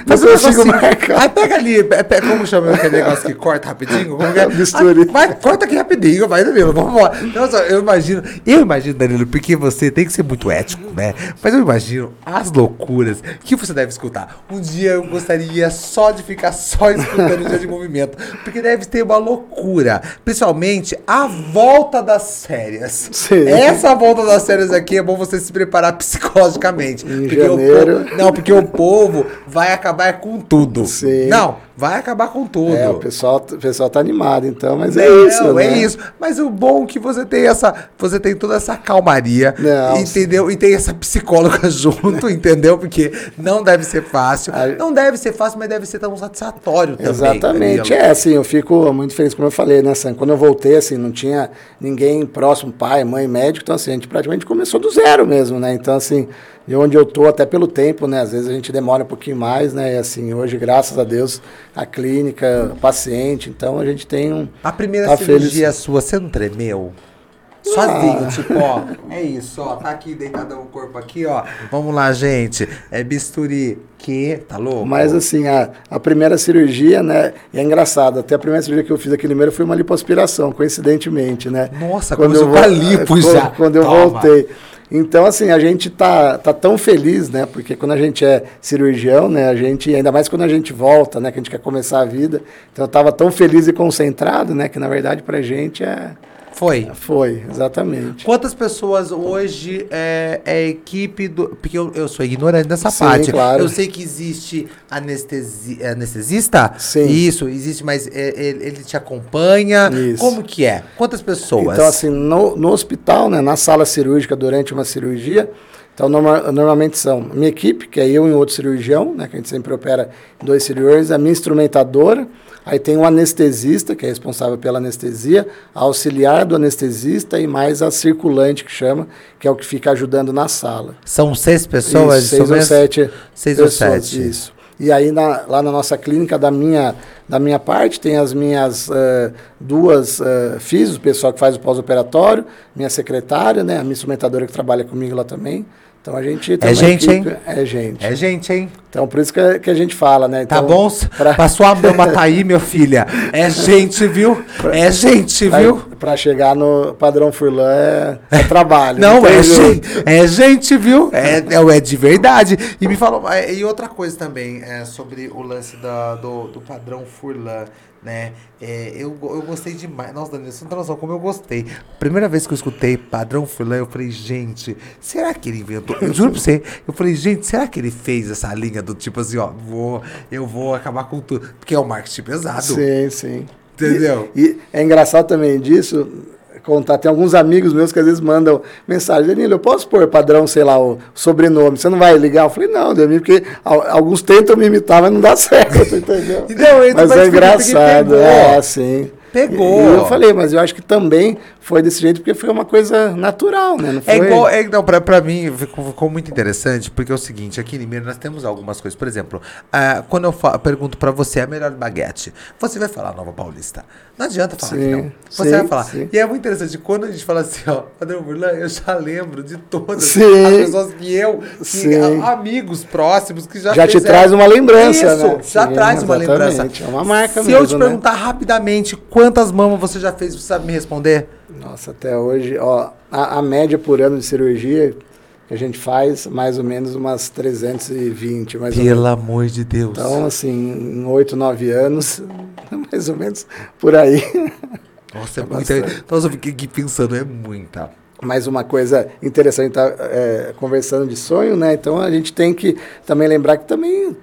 S1: mas eu consigo assim, marcar. Aí pega ali, pega, como chama aquele negócio que corta rapidinho? Como é?
S2: Misture.
S1: vai, corta aqui rapidinho, vai, Danilo, vamos embora. Nossa, eu imagino, eu imagino, Danilo, porque você tem que ser muito ético, né? Mas eu imagino as loucuras que você deve escutar. Um dia eu gostaria só de ficar só escutando o dia de movimento, porque deve ter uma loucura. Principalmente a volta das férias. Sim. Essa volta das férias aqui é bom você se preparar psicologicamente.
S2: Em
S1: porque
S2: janeiro.
S1: O povo, não, porque o povo vai acabar com tudo. Sim. Não, vai acabar com tudo. É,
S2: o pessoal, o pessoal tá animado, então, mas é, é isso. É
S1: né? isso. Mas o bom é que você tem essa. Você tem toda essa calmaria. Não, entendeu? E tem essa psicóloga junto, entendeu? Porque não deve ser fácil. Não deve ser fácil, mas deve ser tão satisfatório também.
S2: Exatamente. É, assim, eu fico muito feliz, como eu falei, né, Sam? Quando eu voltei, assim, não tinha ninguém próximo, pai, mãe, médico, então assim, a gente praticamente começou do zero mesmo, né? Então, assim, de onde eu tô, até pelo tempo, né? Às vezes a gente demora um pouquinho mais, né? E assim, hoje, graças a Deus, a clínica, o paciente, então a gente tem um.
S1: A primeira tá cirurgia feliz. sua, você não tremeu? Sozinho, ah. tipo, ó, é isso, ó, tá aqui deitado o corpo aqui, ó. Vamos lá, gente. É bisturi que, tá louco?
S2: Mas assim, a, a primeira cirurgia, né, é engraçado. Até a primeira cirurgia que eu fiz aqui no Limeira foi uma lipoaspiração, coincidentemente, né?
S1: Nossa, quando eu vou, lipo já.
S2: Quando eu Toma. voltei. Então, assim, a gente tá, tá tão feliz, né? Porque quando a gente é cirurgião, né? A gente, ainda mais quando a gente volta, né? Que a gente quer começar a vida. Então, eu tava tão feliz e concentrado, né? Que, na verdade, pra gente é
S1: foi.
S2: Foi, exatamente.
S1: Quantas pessoas hoje é, é equipe do. Porque eu, eu sou ignorante dessa Sim, parte. Claro. Eu sei que existe anestesi, anestesista. Sim. Isso, existe, mas ele, ele te acompanha. Isso. Como que é? Quantas pessoas?
S2: Então, assim, no, no hospital, né, na sala cirúrgica durante uma cirurgia. Então, norma, normalmente são minha equipe, que é eu e outro cirurgião, né, que a gente sempre opera dois cirurgiões, a minha instrumentadora, Aí tem o anestesista, que é responsável pela anestesia, a auxiliar do anestesista e mais a circulante, que chama, que é o que fica ajudando na sala.
S1: São seis pessoas?
S2: Isso, seis ou sete
S1: Seis pessoas, ou sete.
S2: Isso. E aí na, lá na nossa clínica, da minha, da minha parte, tem as minhas uh, duas uh, o pessoal que faz o pós-operatório, minha secretária, né, a minha instrumentadora que trabalha comigo lá também. Então a gente
S1: É gente, equipe, hein?
S2: É gente.
S1: É gente, hein?
S2: Então por isso que, que a gente fala, né?
S1: Tá
S2: então,
S1: tá bom? Pra... Passou a mão aí, meu filha. É gente, viu? É gente, viu?
S2: Para chegar no padrão Furlan é, é trabalho.
S1: Não, não é gente, é gente, viu? É, é, é de verdade. E me falou. É, e outra coisa também é sobre o lance da, do, do padrão Furlan né? É, eu, eu gostei demais. Nossa, Danilo, você não tem noção como eu gostei. Primeira vez que eu escutei Padrão Furlan, eu falei, gente, será que ele inventou? Eu juro pra você, eu falei, gente, será que ele fez essa linha do tipo assim, ó, vou, eu vou acabar com tudo? Porque é o marketing pesado.
S2: Sim, sim.
S1: Entendeu?
S2: E, e é engraçado também disso, contar. Tem alguns amigos meus que às vezes mandam mensagem, Danilo, eu posso pôr padrão, sei lá, o sobrenome, você não vai ligar? Eu falei, não, Danilo, porque alguns tentam me imitar, mas não dá certo, entendeu? não, mas é engraçado, é assim.
S1: Pegou.
S2: E eu falei, mas eu acho que também foi desse jeito porque foi uma coisa natural, né? Não
S1: é foi... É igual, é, não, pra, pra mim ficou, ficou, muito interessante, porque é o seguinte, aqui em Limeira nós temos algumas coisas. Por exemplo, uh, quando eu pergunto pra você a melhor baguete, você vai falar Nova Paulista. Não adianta falar sim, que não. Você sim, vai falar. Sim. E é muito interessante, quando a gente fala assim, ó, Padrão Burlan, eu já lembro de todas sim. as pessoas que eu, que, amigos próximos que já
S2: Já fizeram. te traz uma lembrança,
S1: Isso, né? já traz uma lembrança.
S2: É uma marca
S1: Se mesmo, eu te né? perguntar rapidamente quantas mamas você já fez, você sabe me responder?
S2: Nossa, até hoje, ó, a, a média por ano de cirurgia que a gente faz mais ou menos umas 320. Mais
S1: Pelo amor de Deus.
S2: Então, assim, em 8, 9 anos, mais ou menos por aí.
S1: Nossa, é, é muita. Então, eu fiquei aqui pensando, é muita.
S2: Mais uma coisa interessante, tá é, conversando de sonho, né? Então a gente tem que também lembrar que também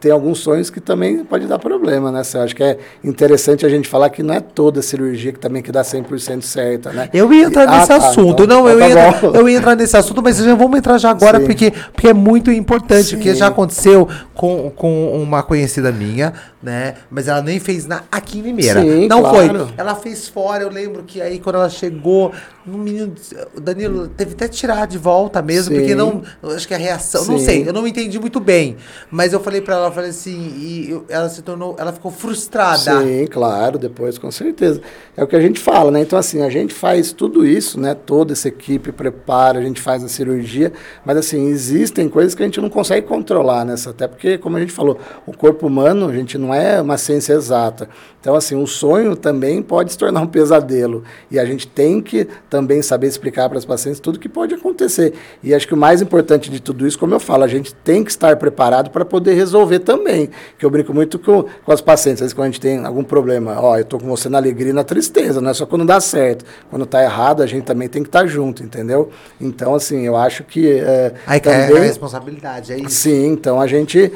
S2: tem alguns sonhos que também pode dar problema, né? Eu acho que é interessante a gente falar que não é toda cirurgia que também que dá 100% certa, né?
S1: Eu ia entrar nesse ah, tá, assunto. Então, não, eu, tá ia, eu ia entrar nesse assunto, mas já vamos entrar já agora porque, porque é muito importante, Sim. porque já aconteceu com, com uma conhecida minha, né? Mas ela nem fez na, aqui em Limeira. Sim, não claro. foi. Ela fez fora, eu lembro que aí quando ela chegou, no menino, o Danilo teve até tirar de volta mesmo, Sim. porque não, acho que a reação, Sim. não sei, eu não entendi muito bem, mas eu falei para ela, falei assim, e eu, ela se tornou, ela ficou frustrada.
S2: Sim, claro, depois com certeza. É o que a gente fala, né? Então assim, a gente faz tudo isso, né? Toda essa equipe prepara, a gente faz a cirurgia, mas assim, existem coisas que a gente não consegue controlar nessa, até porque como a gente falou, o corpo humano, a gente não é uma ciência exata. Então, assim, um sonho também pode se tornar um pesadelo. E a gente tem que também saber explicar para as pacientes tudo que pode acontecer. E acho que o mais importante de tudo isso, como eu falo, a gente tem que estar preparado para poder resolver também. Que eu brinco muito com, com as pacientes, às vezes quando a gente tem algum problema, ó, eu estou com você na alegria e na tristeza, não é só quando dá certo. Quando está errado, a gente também tem que estar junto, entendeu? Então, assim, eu acho que. É,
S1: Aí também, é a responsabilidade, é isso.
S2: Sim, então a gente.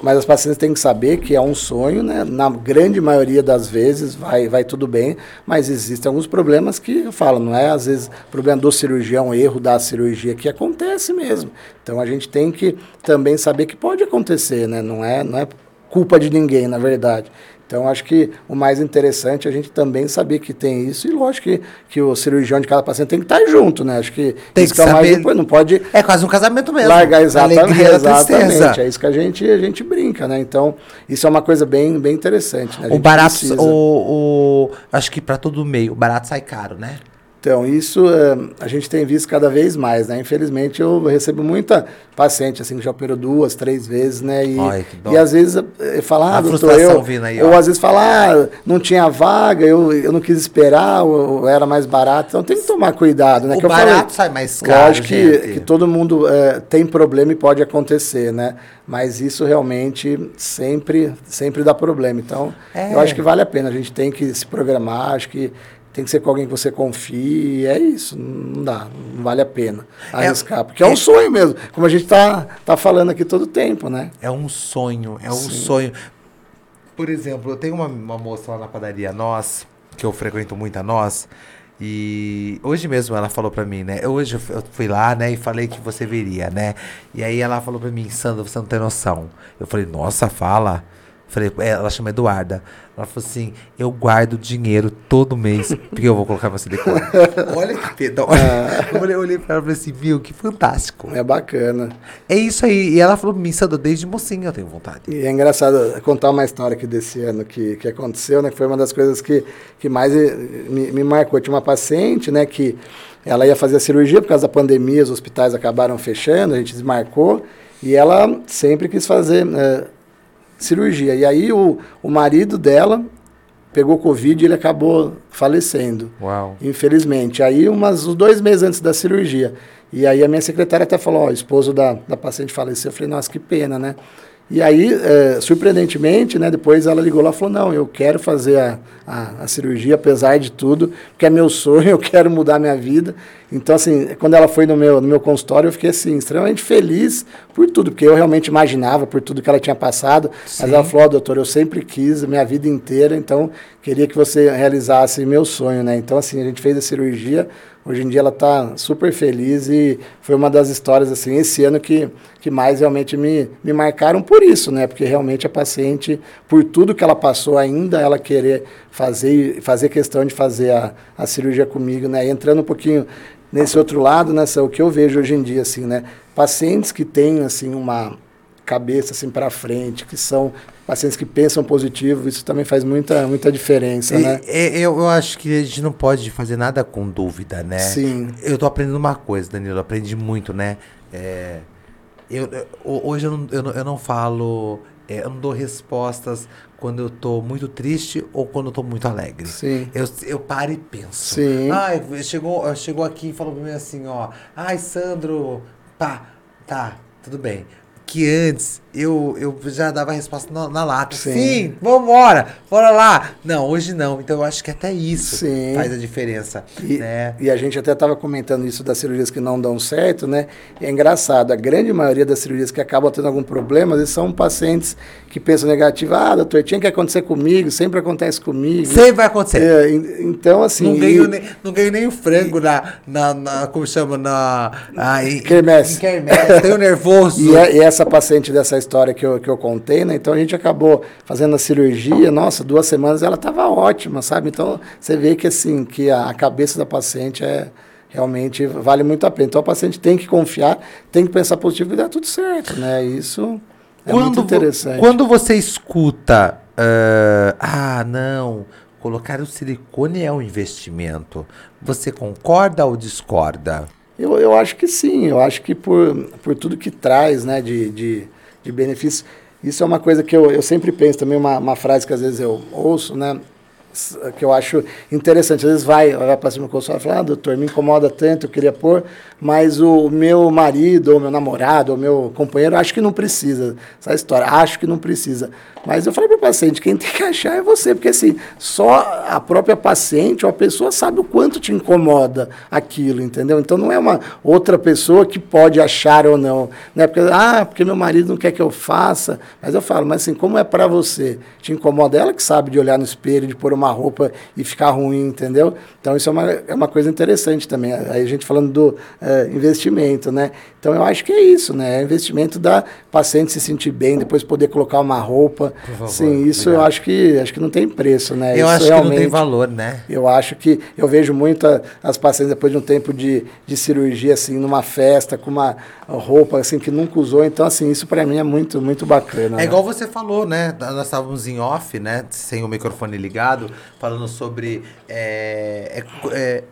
S2: Mas as pacientes têm que saber que é um sonho, né? Na grande maioria das vezes vai, vai tudo bem, mas existem alguns problemas que eu falo, não é às vezes problema do cirurgião, erro da cirurgia que acontece mesmo. Então a gente tem que também saber que pode acontecer, né? Não é, não é culpa de ninguém, na verdade. Então, acho que o mais interessante é a gente também saber que tem isso. E lógico que, que o cirurgião de cada paciente tem que estar junto, né? Acho que
S1: tem isso que, que é
S2: mais depois, não pode.
S1: É quase um casamento mesmo.
S2: Largar exatamente. exatamente. É isso que a gente, a gente brinca, né? Então, isso é uma coisa bem, bem interessante. Né?
S1: O barato, o, o, acho que para todo meio, o barato sai caro, né?
S2: Então, isso é, a gente tem visto cada vez mais, né? Infelizmente, eu recebo muita paciente, assim, que já operou duas, três vezes, né? E, Ai, e às vezes eh, fala, ah, doutor, eu... Aí, ou às vezes fala, ah, não tinha vaga, eu, eu não quis esperar, ou, ou era mais barato. Então, tem que tomar cuidado, né?
S1: O
S2: que
S1: barato falei, sai mais caro,
S2: Lógico que, que todo mundo é, tem problema e pode acontecer, né? Mas isso realmente sempre, sempre dá problema. Então, é. eu acho que vale a pena. A gente tem que se programar, acho que tem que ser com alguém que você confie, é isso, não dá, não vale a pena arriscar, é, porque é, é um sonho mesmo, como a gente está tá falando aqui todo tempo, né?
S1: É um sonho, é um Sim. sonho. Por exemplo, eu tenho uma, uma moça lá na padaria Nós, que eu frequento muito a Nós, e hoje mesmo ela falou pra mim, né? Hoje eu fui lá, né, e falei que você viria, né? E aí ela falou pra mim, Sandra, você não tem noção. Eu falei, nossa, fala. Falei, é, ela chama Eduarda. Ela falou assim: eu guardo dinheiro todo mês, porque eu vou colocar você silicone. olha que pedal. Ah. Eu olhei, pra ela e falei assim: viu, que fantástico.
S2: É bacana.
S1: É isso aí. E ela falou: me Sandra, desde mocinha eu tenho vontade.
S2: E é engraçado contar uma história aqui desse ano que, que aconteceu, né? Que foi uma das coisas que, que mais me, me marcou. Eu tinha uma paciente, né, que ela ia fazer a cirurgia por causa da pandemia, os hospitais acabaram fechando, a gente desmarcou. E ela sempre quis fazer. Né, cirurgia. E aí o, o marido dela pegou Covid e ele acabou falecendo.
S1: Uau.
S2: Infelizmente. Aí, umas, uns dois meses antes da cirurgia. E aí a minha secretária até falou, ó, o esposo da, da paciente faleceu. Eu falei, nossa, que pena, né? E aí, é, surpreendentemente, né, depois ela ligou lá e falou, não, eu quero fazer a, a, a, cirurgia, apesar de tudo, porque é meu sonho, eu quero mudar minha vida. Então, assim, quando ela foi no meu, no meu consultório, eu fiquei, assim, extremamente feliz por tudo, porque eu realmente imaginava por tudo que ela tinha passado. Sim. Mas ela falou, oh, doutor, eu sempre quis, a minha vida inteira, então queria que você realizasse meu sonho, né? Então, assim, a gente fez a cirurgia, hoje em dia ela está super feliz e foi uma das histórias, assim, esse ano que, que mais realmente me, me marcaram por isso, né? Porque realmente a paciente, por tudo que ela passou ainda, ela querer fazer, fazer questão de fazer a, a cirurgia comigo, né? Entrando um pouquinho nesse outro lado, né, o que eu vejo hoje em dia, assim, né, pacientes que têm, assim, uma cabeça, assim, para frente, que são pacientes que pensam positivo, isso também faz muita, muita diferença, e, né?
S1: Eu, eu acho que a gente não pode fazer nada com dúvida, né?
S2: Sim.
S1: Eu tô aprendendo uma coisa, Danilo, eu aprendi muito, né? É, eu, hoje eu não, eu não, eu não falo, é, eu não dou respostas quando eu tô muito triste ou quando eu tô muito alegre.
S2: Sim.
S1: Eu, eu paro e penso.
S2: Sim.
S1: Ai, chegou, chegou aqui e falou pra mim assim, ó. Ai, Sandro, pá, tá, tudo bem. Que antes eu, eu já dava a resposta na, na lata. Sim. Sim, vambora, bora lá. Não, hoje não. Então eu acho que até isso Sim. faz a diferença.
S2: E,
S1: né?
S2: e a gente até estava comentando isso das cirurgias que não dão certo, né? E é engraçado, a grande maioria das cirurgias que acabam tendo algum problema, eles são pacientes que pensam negativo. Ah, doutor, tinha que acontecer comigo, sempre acontece comigo.
S1: Sempre vai acontecer.
S2: É, então, assim.
S1: Não ganho, e, nem, não ganho nem o frango e, na, na, na, Como chama? Na.
S2: Ah, em, Quermesse.
S1: Em quermesse. Tenho nervoso.
S2: E, e essa paciente dessa história que eu, que eu contei, né? Então a gente acabou fazendo a cirurgia, nossa, duas semanas ela estava ótima, sabe? Então você vê que assim, que a, cabeça da paciente é realmente vale muito a pena. Então a paciente tem que confiar, tem que pensar positivo e dá tudo certo, né? Isso é quando muito interessante.
S1: Quando você escuta, uh, ah, não, colocar o silicone é um investimento, você concorda ou discorda?
S2: Eu, eu acho que sim, eu acho que por, por tudo que traz, né, de, de de benefícios. Isso é uma coisa que eu, eu sempre penso também, uma, uma frase que às vezes eu ouço, né? que eu acho interessante. Às vezes vai, vai para cima do consultório e fala, ah, doutor, me incomoda tanto, eu queria pôr, mas o meu marido, ou meu namorado, ou meu companheiro, acho que não precisa. Essa história, acho que não precisa. Mas eu falei para o paciente, quem tem que achar é você, porque assim, só a própria paciente ou a pessoa sabe o quanto te incomoda aquilo, entendeu? Então não é uma outra pessoa que pode achar ou não. Né? Porque, ah, porque meu marido não quer que eu faça. Mas eu falo, mas assim, como é para você? Te incomoda ela que sabe de olhar no espelho, de pôr uma roupa e ficar ruim, entendeu? Então isso é uma, é uma coisa interessante também. Aí a gente falando do é, investimento, né? Então eu acho que é isso, né? É investimento da paciente se sentir bem, depois poder colocar uma roupa favor, Sim, isso obrigado. eu acho que acho que não tem preço, né?
S1: Eu
S2: isso
S1: acho que não tem valor, né?
S2: Eu acho que eu vejo muito as pacientes depois de um tempo de, de cirurgia assim numa festa com uma roupa assim que nunca usou, então assim isso para mim é muito muito bacana.
S1: É né? igual você falou, né? Nós estávamos em off, né? Sem o microfone ligado, falando sobre é, é, é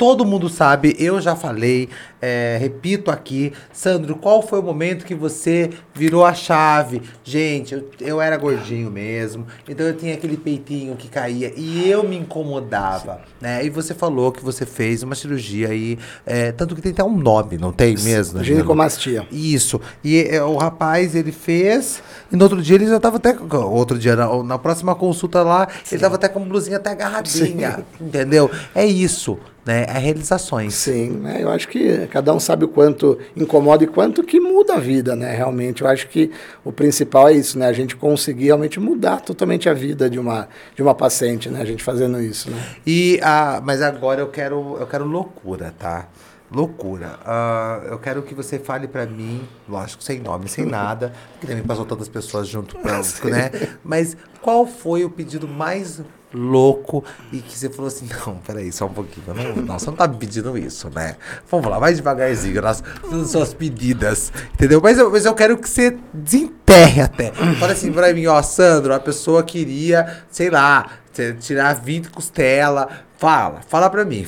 S1: todo mundo sabe, eu já falei, é, repito aqui, Sandro, qual foi o momento que você virou a chave? Gente, eu, eu era gordinho mesmo, então eu tinha aquele peitinho que caía e eu me incomodava, né? E você falou que você fez uma cirurgia aí, é, tanto que tem até um nome, não tem mesmo?
S2: Ginecomastia.
S1: Isso. E é, o rapaz, ele fez, e no outro dia ele já estava até, outro dia, na, na próxima consulta lá, Sim. ele estava até com a blusinha até agarradinha, Sim. entendeu? É isso né, é realizações.
S2: Sim, né, eu acho que cada um sabe o quanto incomoda e quanto que muda a vida, né, realmente. Eu acho que o principal é isso, né, a gente conseguir realmente mudar totalmente a vida de uma, de uma paciente, né, a gente fazendo isso, né.
S1: E, ah, mas agora eu quero, eu quero loucura, tá? Loucura. Uh, eu quero que você fale para mim, lógico, sem nome, sem nada, porque também passou todas as pessoas junto, pra, né? Mas qual foi o pedido mais louco e que você falou assim, não, peraí, só um pouquinho. Não, não, você não tá me pedindo isso, né? Vamos lá, mais devagarzinho nas, nas suas pedidas, entendeu? Mas eu, mas eu quero que você desenterre até. Fala assim pra mim, ó, Sandro, a pessoa queria, sei lá, tirar 20 costela. Fala, fala pra mim.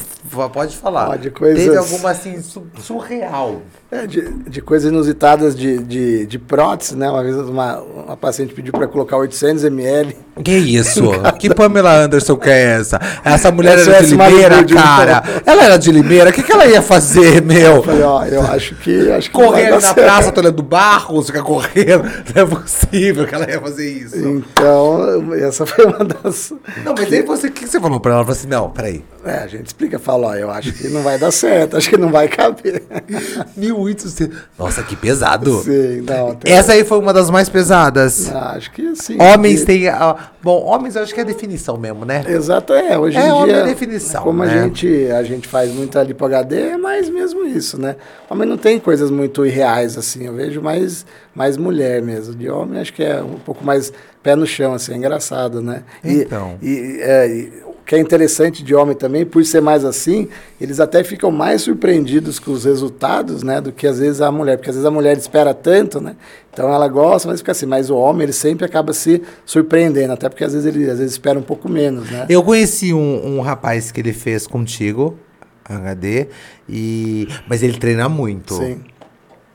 S1: Pode falar.
S2: Pode, coisas...
S1: Teve alguma assim surreal.
S2: É, de, de coisas inusitadas de, de, de prótese, né? Uma vez uma, uma paciente pediu para colocar 800 ml.
S1: Que isso? que Pamela Anderson que é essa? Essa mulher era de Limeira, cara. Ela era de Limeira. O que, que ela ia fazer, meu?
S2: Eu falei, ó, eu acho que. Acho que
S1: Correndo na praça, toda do barro, ficar correndo. Não é possível que ela ia fazer isso.
S2: Então, essa foi uma das.
S1: Não, mas aí você, o que você falou para ela? Ela falou assim: não, peraí.
S2: É, a gente explica, fala, ó, eu acho que não vai dar certo, acho que não vai caber.
S1: 1800. Nossa, que pesado.
S2: Sim, não.
S1: Essa aí foi uma das mais pesadas.
S2: Ah, acho que sim.
S1: Homens que... têm. Uh, bom, homens eu acho que é definição mesmo, né?
S2: Exato, é. Hoje
S1: é,
S2: em
S1: homem
S2: dia.
S1: É definição.
S2: Como
S1: né?
S2: a, gente, a gente faz muita lipo HD, é mais mesmo isso, né? Homem não tem coisas muito irreais assim. Eu vejo mais, mais mulher mesmo. De homem acho que é um pouco mais pé no chão, assim, é engraçado, né?
S1: Então.
S2: E, e, é, e que é interessante de homem também, por ser mais assim, eles até ficam mais surpreendidos com os resultados, né, do que às vezes a mulher, porque às vezes a mulher espera tanto, né, então ela gosta, mas fica assim, mas o homem ele sempre acaba se surpreendendo, até porque às vezes ele às vezes espera um pouco menos, né.
S1: Eu conheci um, um rapaz que ele fez contigo, HD, e mas ele treina muito.
S2: Sim.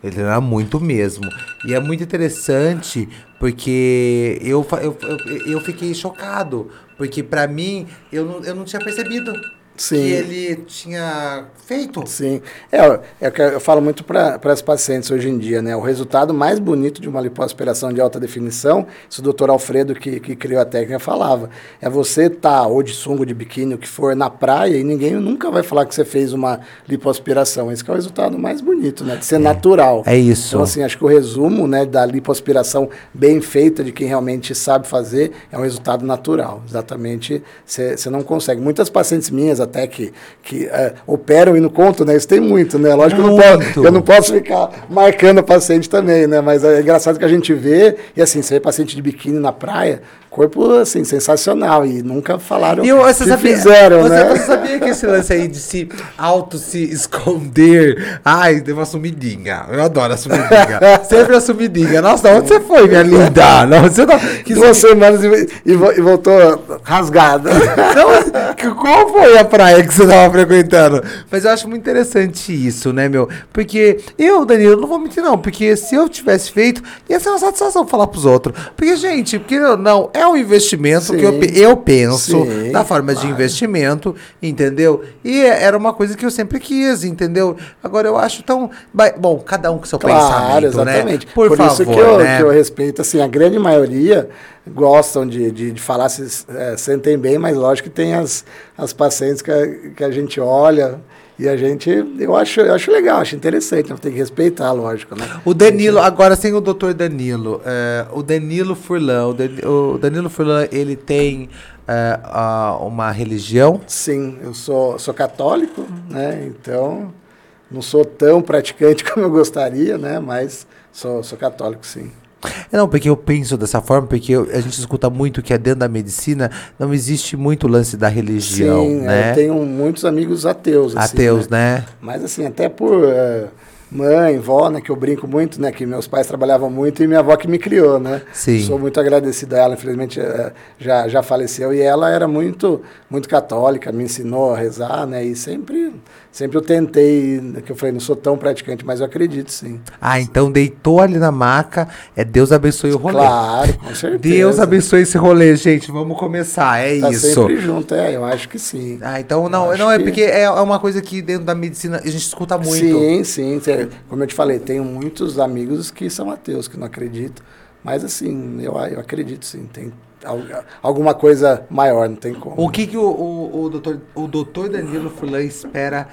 S1: Ele treina muito mesmo. E é muito interessante porque eu, eu, eu, eu fiquei chocado. Porque para mim, eu não, eu não tinha percebido. Sim. que ele tinha feito.
S2: Sim. É, é que eu falo muito para as pacientes hoje em dia, né? O resultado mais bonito de uma lipoaspiração de alta definição, isso o doutor Alfredo, que, que criou a técnica, falava, é você estar, tá, ou de sungo, de biquíni, o que for, na praia, e ninguém nunca vai falar que você fez uma lipoaspiração. Esse é o resultado mais bonito, né? De ser é, natural.
S1: É isso.
S2: Então, assim, acho que o resumo né, da lipoaspiração bem feita, de quem realmente sabe fazer, é um resultado natural. Exatamente, você não consegue. Muitas pacientes minhas, até que, que é, operam e não contam, né? Isso tem muito, né? Lógico que eu não, posso, eu não posso ficar marcando a paciente também, né? Mas é engraçado que a gente vê, e assim, você vê paciente de biquíni na praia, corpo, assim, sensacional. E nunca falaram
S1: e você que sabia, fizeram, você, né? Você sabia que esse lance aí de se auto se esconder... Ai, deu uma sumidinha. Eu adoro a sumidinha. Sempre a sumidinha. Nossa, onde você foi, minha linda? Não, você não...
S2: Que Duas semanas e, e, voltou rasgada.
S1: Não, qual foi a praia que você estava frequentando? Mas eu acho muito interessante isso, né, meu? Porque eu, Danilo, não vou mentir não, porque se eu tivesse feito, ia ser uma satisfação falar pros outros. Porque, gente, porque não, é um investimento Sim. que eu, eu penso Sim, da forma claro. de investimento, entendeu? E era uma coisa que eu sempre quis, entendeu? Agora eu acho tão. Bom, cada um com seu claro, pensamento, né? exatamente.
S2: né? Por, Por favor, isso que eu, né? que eu respeito, assim, a grande maioria gostam de, de, de falar, se é, sentem bem, mas lógico que tem as, as pacientes que a, que a gente olha e a gente, eu acho, eu acho legal, acho interessante, tem que respeitar, lógico, né?
S1: O Danilo, agora sem o doutor Danilo, é, o Danilo Furlan, o, Danilo Furlan, ele tem é, uma religião?
S2: Sim, eu sou, sou católico, né? Então, não sou tão praticante como eu gostaria, né? Mas sou, sou católico, sim.
S1: Não, porque eu penso dessa forma, porque eu, a gente escuta muito que é dentro da medicina não existe muito lance da religião, Sim, né?
S2: eu tenho muitos amigos ateus.
S1: Assim, ateus, né? né?
S2: Mas assim, até por uh, mãe, vó, né, que eu brinco muito, né, que meus pais trabalhavam muito e minha avó que me criou, né?
S1: Sim.
S2: Sou muito agradecido a ela, infelizmente uh, já, já faleceu e ela era muito muito católica, me ensinou a rezar, né? E sempre Sempre eu tentei, que eu falei, não sou tão praticante, mas eu acredito sim.
S1: Ah, então deitou ali na maca, é Deus abençoe o rolê.
S2: Claro, com certeza.
S1: Deus abençoe esse rolê, gente. Vamos começar, é tá isso.
S2: sempre junto, é, eu acho que sim.
S1: Ah, então não, não é que... porque é, é uma coisa que dentro da medicina a gente escuta muito.
S2: Sim, sim. Como eu te falei, tenho muitos amigos que são ateus, que não acreditam. Mas assim, eu, eu acredito sim, tem alguma coisa maior, não tem como.
S1: O que, que o, o, o, doutor, o doutor Danilo Furlan espera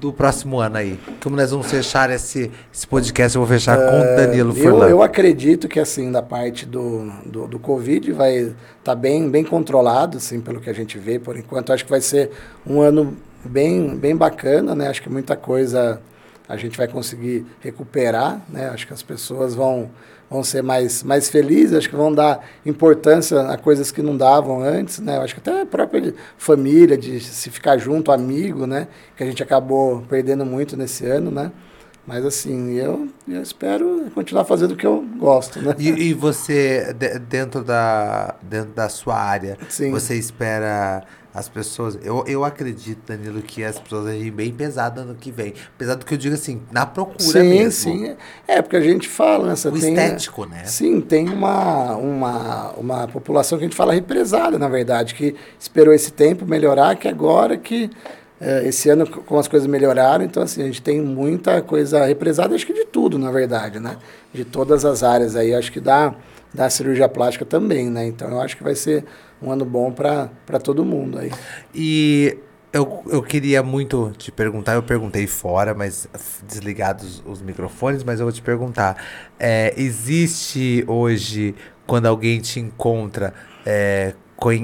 S1: do próximo ano aí? Como nós vamos fechar esse, esse podcast, eu vou fechar com o é, Danilo Furlan.
S2: Eu, eu acredito que assim, da parte do, do, do Covid vai estar tá bem, bem controlado, assim, pelo que a gente vê por enquanto. Acho que vai ser um ano bem, bem bacana, né? Acho que muita coisa a gente vai conseguir recuperar, né? Acho que as pessoas vão vão ser mais, mais felizes, acho que vão dar importância a coisas que não davam antes, né? Eu acho que até a própria família, de se ficar junto, amigo, né? Que a gente acabou perdendo muito nesse ano, né? Mas assim, eu, eu espero continuar fazendo o que eu gosto, né?
S1: E, e você, dentro da, dentro da sua área, Sim. você espera as pessoas. Eu, eu acredito, Danilo, que as pessoas vão ir bem pesada no que vem. Apesar do que eu digo assim, na procura
S2: sim,
S1: mesmo.
S2: Sim, É, porque a gente fala,
S1: nessa né, O tem, estético, né?
S2: Sim, tem uma, uma, uma população que a gente fala represada, na verdade, que esperou esse tempo melhorar, que agora que. É, esse ano, como as coisas melhoraram, então assim, a gente tem muita coisa represada, acho que de tudo, na verdade, né? De todas as áreas aí, acho que dá da cirurgia plástica também, né? Então eu acho que vai ser um ano bom para todo mundo aí.
S1: E eu, eu queria muito te perguntar, eu perguntei fora, mas desligados os microfones, mas eu vou te perguntar. É, existe hoje, quando alguém te encontra, é,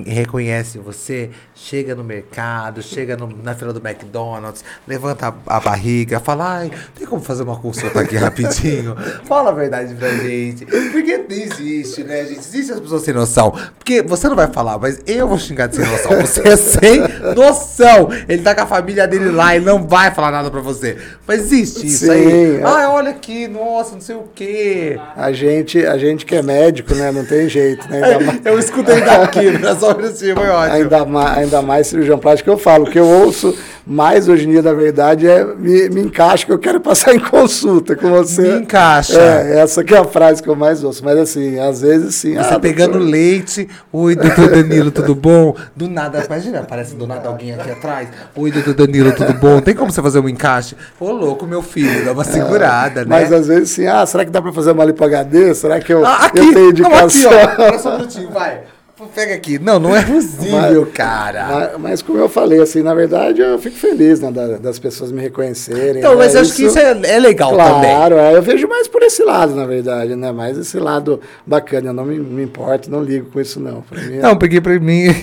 S1: reconhece você, chega no mercado, chega no, na fila do McDonald's, levanta a, a, barriga, fala, ai, tem como fazer uma consulta aqui rapidinho? Fala a verdade pra gente. Porque existe, né, gente? Existe as pessoas sem noção. Porque você não vai falar, mas eu vou xingar de sem noção. Você é sem noção. Ele tá com a família dele lá e não vai falar nada pra você. Mas existe isso Sim, aí. É. Ai, olha aqui, nossa, não sei o quê.
S2: A gente, a gente que é médico, né, não tem jeito, né?
S1: eu escutei daqui, né? Só por foi ótimo.
S2: Ainda mais, ainda mais cirurgião plástico, eu falo. O que eu ouço mais hoje em dia, na verdade, é me, me encaixa que eu quero passar em consulta com você.
S1: Me encaixa.
S2: É, essa que é a frase que eu mais ouço. Mas assim, às vezes sim.
S1: Você ah, pegando doutor... leite, oi, doutor Danilo, tudo bom? Do nada, imagina, aparece do nada alguém aqui atrás. Oi, doutor Danilo, tudo bom? Tem como você fazer um encaixe? Ô, louco, meu filho, dá uma segurada, é,
S2: né? Mas às vezes sim, ah, será que dá pra fazer uma lipo HD? Será que eu, ah, aqui, eu tenho indicação? Não, aqui,
S1: ó, só um minutinho, vai. Pega aqui. Não, não é possível, mas, cara.
S2: Mas, mas, como eu falei, assim, na verdade, eu fico feliz, né, da, das pessoas me reconhecerem.
S1: Então,
S2: né,
S1: mas acho que isso é, é legal
S2: claro,
S1: também.
S2: Claro, é, eu vejo mais por esse lado, na verdade, né? Mais esse lado bacana. Eu não me, me importo, não ligo com isso, não.
S1: Mim, é... Não, porque pra mim.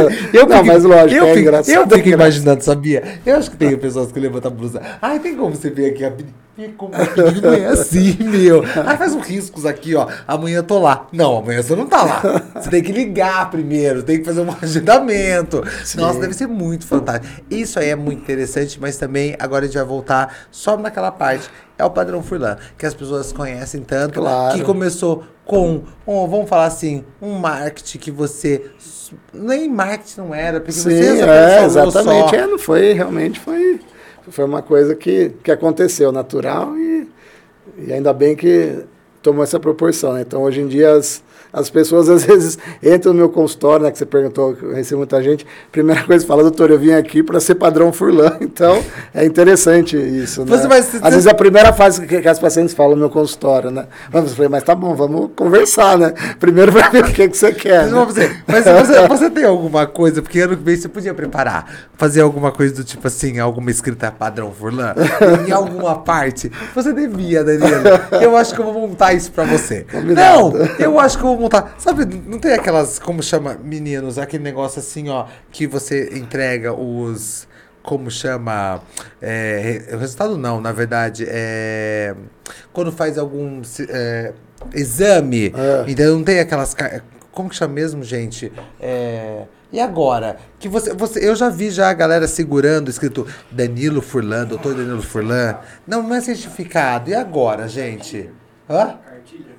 S1: eu
S2: não, mas lógico,
S1: eu
S2: é
S1: fico,
S2: engraçado.
S1: Eu fico imaginando, sabia? Eu acho que tem pessoas que levantam a blusa. Ai, tem como você ver aqui a como não é assim, meu. Ai, faz um riscos aqui, ó. Amanhã eu tô lá. Não, amanhã você não tá lá. Você tem que ligar primeiro, tem que fazer um agendamento. Sim. Nossa, deve ser muito fantástico. Isso aí é muito interessante, mas também agora a gente vai voltar só naquela parte. É o padrão Furlan, que as pessoas conhecem tanto, claro. que começou com, um, vamos falar assim, um marketing que você nem marketing não era, porque
S2: Sim, você é, exatamente, é, não foi, realmente foi foi uma coisa que, que aconteceu natural e, e ainda bem que tomou essa proporção. Né? Então, hoje em dia, as, as pessoas às vezes entram no meu consultório, né, que você perguntou, eu recebo muita gente, primeira coisa fala, doutor, eu vim aqui para ser padrão Furlan, então é interessante isso, né? Mas, às vezes a primeira fase que, que, as pacientes falam no meu consultório, né? Vamos, falei, mas tá bom, vamos conversar, né? Primeiro para ver o que, que você quer. Né?
S1: Mas você, você tem alguma coisa, porque ano que vem você podia preparar, fazer alguma coisa do tipo assim, alguma escrita padrão Furlan, em alguma parte, você devia, Danilo. Eu acho que eu vou montar isso para você. Combinado. Não, eu acho que eu vou montar. Sabe, não tem aquelas, como chama, meninos, aquele negócio assim, ó, que você entrega os. Como chama? É, o resultado não, na verdade. É, quando faz algum é, exame. É. Então não tem aquelas. Como que chama mesmo, gente? É. E agora? Que você, você, eu já vi já a galera segurando, escrito Danilo Furlan, doutor Danilo Furlan. Não, não é certificado. E agora, gente? Hã?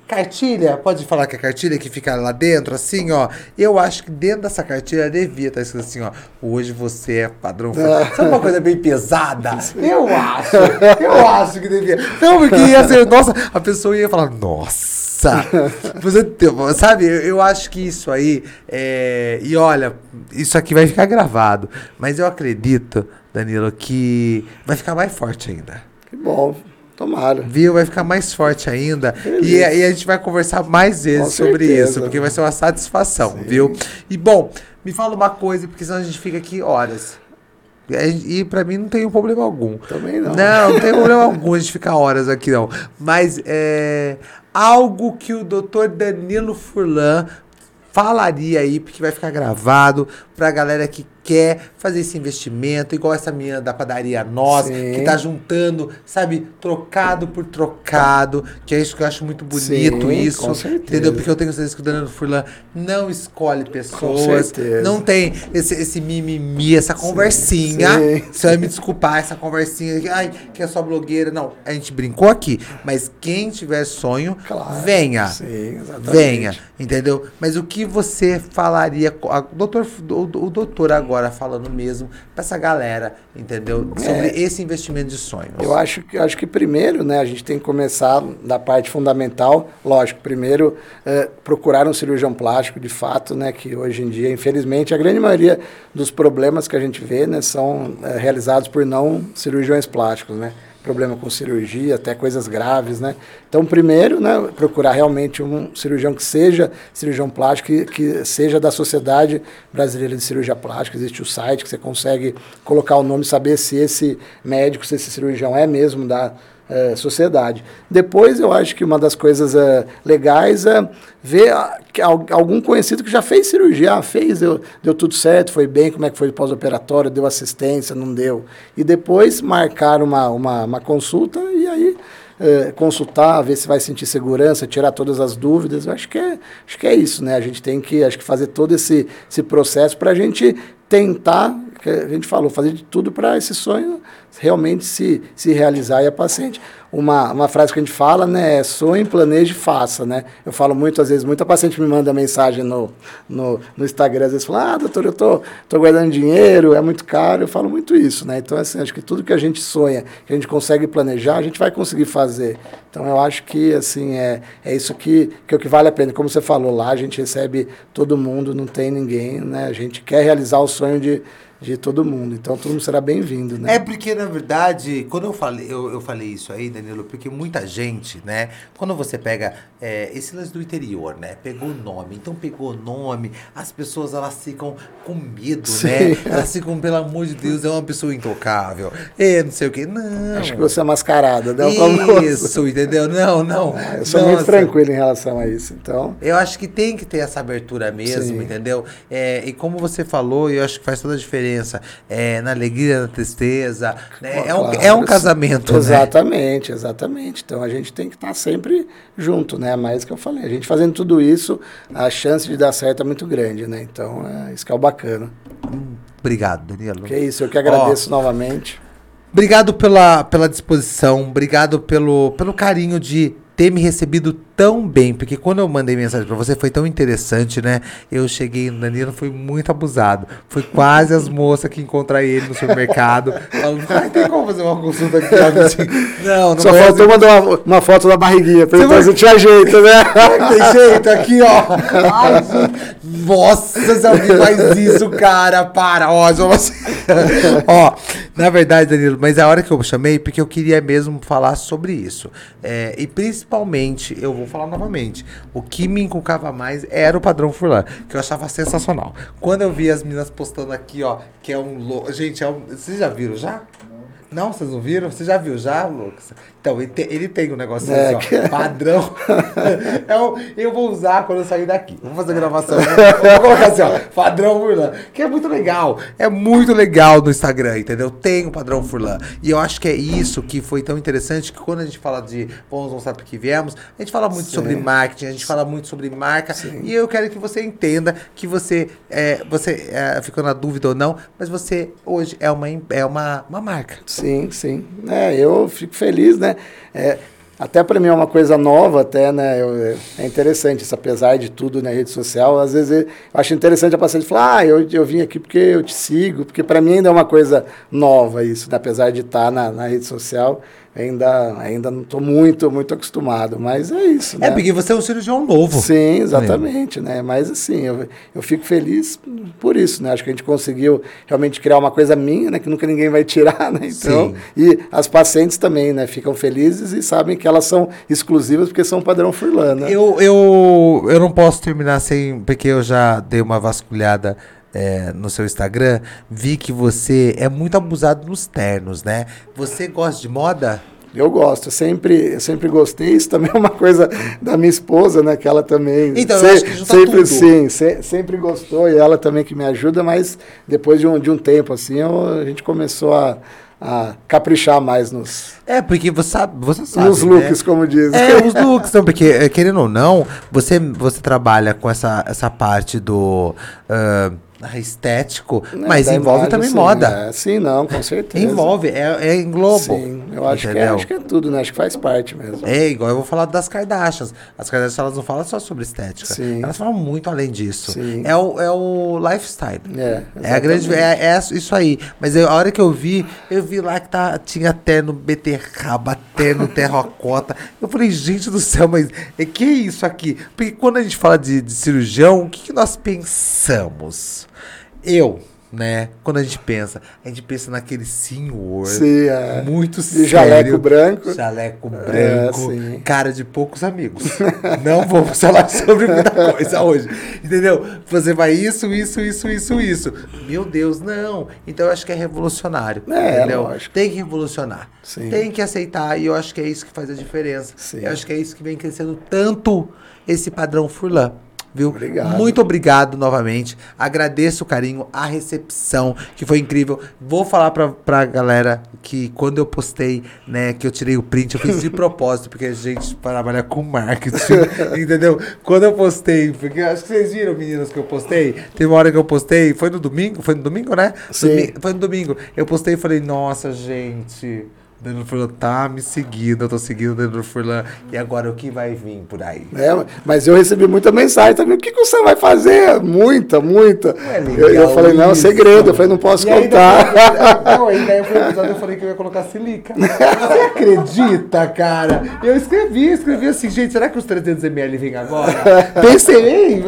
S1: Cartilha, pode falar que é cartilha que fica lá dentro, assim, ó. Eu acho que dentro dessa cartilha devia estar escrito assim, ó. Hoje você é padrão. Sabe uma coisa bem pesada? Eu acho. Eu acho que devia. Não, porque ia ser, nossa, a pessoa ia falar, nossa. Você, sabe, eu, eu acho que isso aí. É, e olha, isso aqui vai ficar gravado. Mas eu acredito, Danilo, que vai ficar mais forte ainda.
S2: Que bom. Tomara.
S1: Viu? Vai ficar mais forte ainda. E, e, a gente vai conversar mais vezes Com sobre certeza. isso, porque vai ser uma satisfação, Sim. viu? E bom, me fala uma coisa, porque senão a gente fica aqui horas. E para mim não tem problema algum.
S2: Também não.
S1: Não, não tem problema algum a gente ficar horas aqui, não. Mas é algo que o doutor Danilo Furlan falaria aí, porque vai ficar gravado pra galera que quer fazer esse investimento, igual essa menina da padaria Nós, Sim. que tá juntando, sabe, trocado por trocado, que é isso que eu acho muito bonito Sim, isso, com entendeu? Porque eu tenho certeza que o Danilo Furlan não escolhe pessoas, não tem esse, esse mimimi, essa conversinha, Sim. você vai me desculpar, essa conversinha, ai, que é só blogueira, não, a gente brincou aqui, mas quem tiver sonho, claro. venha, Sim, venha, entendeu? Mas o que você falaria, a, doutor, o, o doutor agora falando mesmo para essa galera, entendeu? Sobre é, esse investimento de sonhos.
S2: Eu acho que, acho que primeiro, né, a gente tem que começar da parte fundamental. Lógico, primeiro é, procurar um cirurgião plástico, de fato, né, que hoje em dia, infelizmente, a grande maioria dos problemas que a gente vê, né, são é, realizados por não cirurgiões plásticos, né? Problema com cirurgia, até coisas graves, né? Então, primeiro, né, procurar realmente um cirurgião que seja cirurgião plástico, que, que seja da Sociedade Brasileira de Cirurgia Plástica. Existe o site que você consegue colocar o nome, saber se esse médico, se esse cirurgião é mesmo da é, sociedade. Depois, eu acho que uma das coisas é, legais é ver algum conhecido que já fez cirurgia, ah, fez, deu, deu tudo certo, foi bem, como é que foi pós-operatório, deu assistência, não deu. E depois marcar uma, uma, uma consulta e aí é, consultar, ver se vai sentir segurança, tirar todas as dúvidas. Eu acho que é, acho que é isso, né? A gente tem que acho que fazer todo esse, esse processo para a gente tentar, que a gente falou, fazer de tudo para esse sonho realmente se, se realizar e a paciente. Uma, uma frase que a gente fala, né, é sonhe, planeje, faça, né? Eu falo muito, às vezes, muita paciente me manda mensagem no, no, no Instagram, às vezes fala, ah, doutor, eu tô, tô guardando dinheiro, é muito caro, eu falo muito isso, né? Então, assim, acho que tudo que a gente sonha, que a gente consegue planejar, a gente vai conseguir fazer. Então, eu acho que, assim, é, é isso que, que é o que vale a pena. Como você falou, lá a gente recebe todo mundo, não tem ninguém, né? A gente quer realizar o sonho de de todo mundo. Então todo mundo será bem-vindo, né?
S1: É porque, na verdade, quando eu falei, eu, eu falei isso aí, Danilo, porque muita gente, né? Quando você pega é, esse lance do interior, né? Pegou o nome. Então pegou o nome, as pessoas elas ficam com medo, Sim. né? Elas ficam, pelo amor de Deus, é uma pessoa intocável. É, não sei o quê. Não.
S2: Acho que você é mascarada, né?
S1: Isso, entendeu? Não, não.
S2: É, eu sou Nossa. muito tranquilo em relação a isso, então.
S1: Eu acho que tem que ter essa abertura mesmo, Sim. entendeu? É, e como você falou, eu acho que faz toda a diferença diferença é, na alegria, na tristeza. Né? é, um, é um casamento. Né?
S2: Exatamente, né? exatamente. Então a gente tem que estar sempre junto, né? Mais que eu falei. A gente fazendo tudo isso, a chance de dar certo é muito grande, né? Então é isso que é o bacana.
S1: Hum, obrigado, Danilo.
S2: Que isso, eu que agradeço Ó, novamente.
S1: Obrigado pela, pela disposição, obrigado pelo, pelo carinho de ter me recebido tão bem, porque quando eu mandei mensagem para você foi tão interessante, né? Eu cheguei no Danilo, foi muito abusado. Foi quase as moças que encontram ele no supermercado. Falando, ah, tem como fazer uma consulta aqui?
S2: Não, não Só faltou mandar uma, uma, foto da barriguinha, perguntar se tinha jeito, né?
S1: tem jeito aqui, ó. Ai, nossa, se alguém faz isso, cara, para. Ó, ó, na verdade, Danilo, mas a hora que eu chamei, porque eu queria mesmo falar sobre isso. É, e principalmente, eu vou falar novamente, o que me encucava mais era o padrão Furlan, que eu achava sensacional. Quando eu vi as meninas postando aqui, ó, que é um. Gente, é um... vocês já viram já? Não, vocês não viram? Você já viu já, Lucas? Então, ele tem, ele tem um negócio é, assim, ó, padrão. eu, eu vou usar quando eu sair daqui. Vou fazer gravação. vou colocar assim, ó, padrão Furlan. Que é muito legal. É muito legal no Instagram, entendeu? Tem o padrão Furlan. E eu acho que é isso que foi tão interessante que quando a gente fala de vamos mostrar para que viemos, a gente fala muito Sim. sobre marketing, a gente fala muito sobre marca. Sim. E eu quero que você entenda que você, é, você é, ficou na dúvida ou não, mas você hoje é uma, é uma, uma marca.
S2: Sim, sim. É, eu fico feliz, né? É, até para mim é uma coisa nova, até, né? Eu, é interessante isso, apesar de tudo na rede social. Às vezes eu acho interessante a paciente falar, ah, eu, eu vim aqui porque eu te sigo, porque para mim ainda é uma coisa nova isso, né? apesar de estar na, na rede social ainda, ainda não estou muito, muito acostumado, mas é isso. É,
S1: né? É, porque você é um cirurgião novo.
S2: Sim, exatamente, né? Mas assim, eu, eu fico feliz por isso, né? Acho que a gente conseguiu realmente criar uma coisa minha, né? Que nunca ninguém vai tirar, né? Então, Sim. e as pacientes também, né? Ficam felizes e sabem que elas são exclusivas porque são padrão Furlan, né?
S1: Eu, eu, eu não posso terminar sem, porque eu já dei uma vasculhada é, no seu Instagram, vi que você é muito abusado nos ternos, né? Você gosta de moda?
S2: Eu gosto, eu sempre, eu sempre gostei. Isso também é uma coisa da minha esposa, né? Que ela também.
S1: Então, se, eu acho que
S2: sempre, tudo. sim, se, sempre gostou e ela também que me ajuda, mas depois de um, de um tempo, assim, eu, a gente começou a, a caprichar mais nos.
S1: É, porque você sabe. Você sabe
S2: nos looks, né? como dizem.
S1: É, os looks, não, porque, é, querendo ou não, você, você trabalha com essa, essa parte do. Uh, estético, é, mas envolve imagem, também
S2: sim,
S1: moda.
S2: É, sim, não, com certeza.
S1: Envolve, é, é em globo.
S2: Sim, eu acho que, é, acho que é tudo, né? Acho que faz parte mesmo.
S1: É, igual eu vou falar das Kardashians. As Kardashians, elas não falam só sobre estética. Sim. Elas falam muito além disso. Sim. É o, é o lifestyle. É, é a grande, é, é isso aí. Mas eu, a hora que eu vi, eu vi lá que tá, tinha até no beterraba, até no terracota. Eu falei, gente do céu, mas é que é isso aqui? Porque quando a gente fala de, de cirurgião, o que, que nós pensamos? Eu, né? Quando a gente pensa, a gente pensa naquele senhor
S2: sim, é.
S1: muito
S2: sério. jaleco branco.
S1: Jaleco branco, é, cara de poucos amigos. Não vamos falar sobre muita coisa hoje. Entendeu? Você vai isso, isso, isso, isso, isso. Meu Deus, não. Então eu acho que é revolucionário. É, entendeu? Lógico. Tem que revolucionar. Sim. Tem que aceitar. E eu acho que é isso que faz a diferença. Sim. Eu acho que é isso que vem crescendo tanto esse padrão Furlan viu? Obrigado. Muito obrigado novamente. Agradeço o carinho, a recepção, que foi incrível. Vou falar pra, pra galera que quando eu postei, né, que eu tirei o print, eu fiz de propósito, porque a gente trabalha com marketing, entendeu? Quando eu postei, porque acho que vocês viram, meninas, que eu postei. Teve uma hora que eu postei, foi no domingo, foi no domingo, né?
S2: Sim.
S1: foi no domingo. Eu postei e falei, nossa, gente Danilo Furlan tá me seguindo, eu tô seguindo o Danilo Furlan. E agora o que vai vir por aí?
S2: É, mas eu recebi muita mensagem também. O que, que você vai fazer? Muita, muita. É eu, eu, falei, não, é segredo. Eu falei, não posso e contar.
S1: Aí, não, aí daí eu, fui, eu falei que eu ia colocar silica. Você acredita, cara? Eu escrevi, escrevi assim, gente, será que os 300ml vêm agora? Pensei,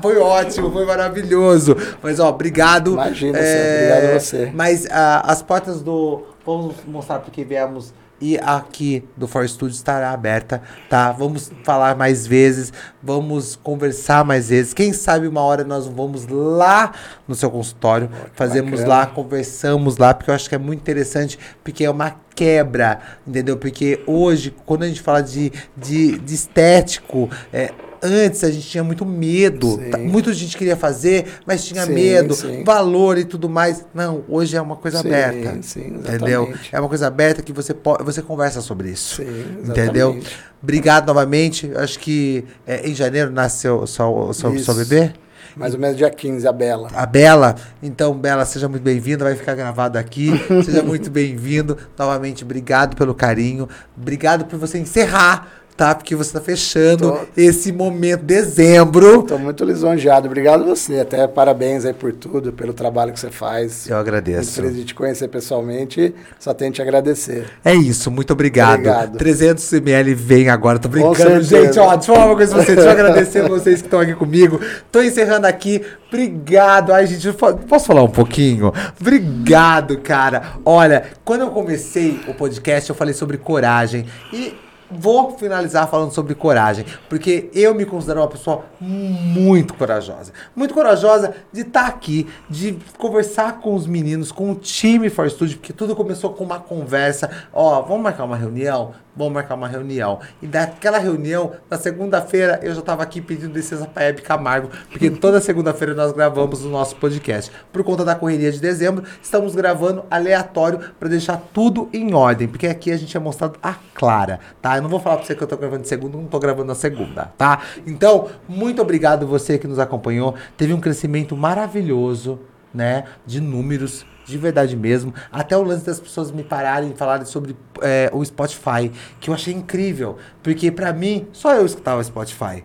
S1: foi ótimo, foi maravilhoso. Mas, ó, obrigado.
S2: Imagina, é, obrigado a você.
S1: Mas uh, as portas do Vamos mostrar porque viemos e aqui do For Studio estará aberta, tá? Vamos falar mais vezes, vamos conversar mais vezes. Quem sabe uma hora nós vamos lá no seu consultório, oh, fazemos bacana. lá, conversamos lá, porque eu acho que é muito interessante, porque é uma quebra, entendeu? Porque hoje, quando a gente fala de, de, de estético, é, antes a gente tinha muito medo. Sim. Muita gente queria fazer, mas tinha sim, medo, sim. valor e tudo mais. Não, hoje é uma coisa aberta. entendeu? É uma coisa aberta que você pode, você conversa sobre isso. entendeu? Obrigado novamente. Acho que é, em janeiro nasce seu, seu, seu, seu bebê.
S2: Mais ou menos dia 15, a Bela.
S1: A Bela. Então, Bela, seja muito bem-vinda. Vai ficar gravado aqui. seja muito bem-vindo. Novamente, obrigado pelo carinho. Obrigado por você encerrar tá? Porque você tá fechando tô, esse momento, dezembro.
S2: Tô muito lisonjeado. Obrigado você. Até parabéns aí por tudo, pelo trabalho que você faz.
S1: Eu agradeço.
S2: Muito feliz de te conhecer pessoalmente. Só tenho te agradecer.
S1: É isso, muito obrigado. obrigado. 300 ml vem agora. Tô brincando, gente. Ó, deixa eu falar uma coisa pra vocês. Deixa eu agradecer vocês que estão aqui comigo. Tô encerrando aqui. Obrigado. Ai, gente, posso falar um pouquinho? Obrigado, cara. Olha, quando eu comecei o podcast, eu falei sobre coragem. E vou finalizar falando sobre coragem, porque eu me considero uma pessoa muito corajosa. Muito corajosa de estar tá aqui, de conversar com os meninos, com o time For Studio, porque tudo começou com uma conversa. Ó, vamos marcar uma reunião? Vamos marcar uma reunião. E daquela reunião, na segunda-feira, eu já estava aqui pedindo licença para Hebe Camargo, porque toda segunda-feira nós gravamos o nosso podcast. Por conta da correria de dezembro, estamos gravando aleatório para deixar tudo em ordem, porque aqui a gente é mostrado a clara, tá? Eu não vou falar para você que eu estou gravando de segunda, não estou gravando na segunda, tá? Então, muito obrigado você que nos acompanhou. Teve um crescimento maravilhoso, né, de números de verdade mesmo. Até o lance das pessoas me pararem e falarem sobre é, o Spotify, que eu achei incrível. Porque para mim, só eu escutava Spotify.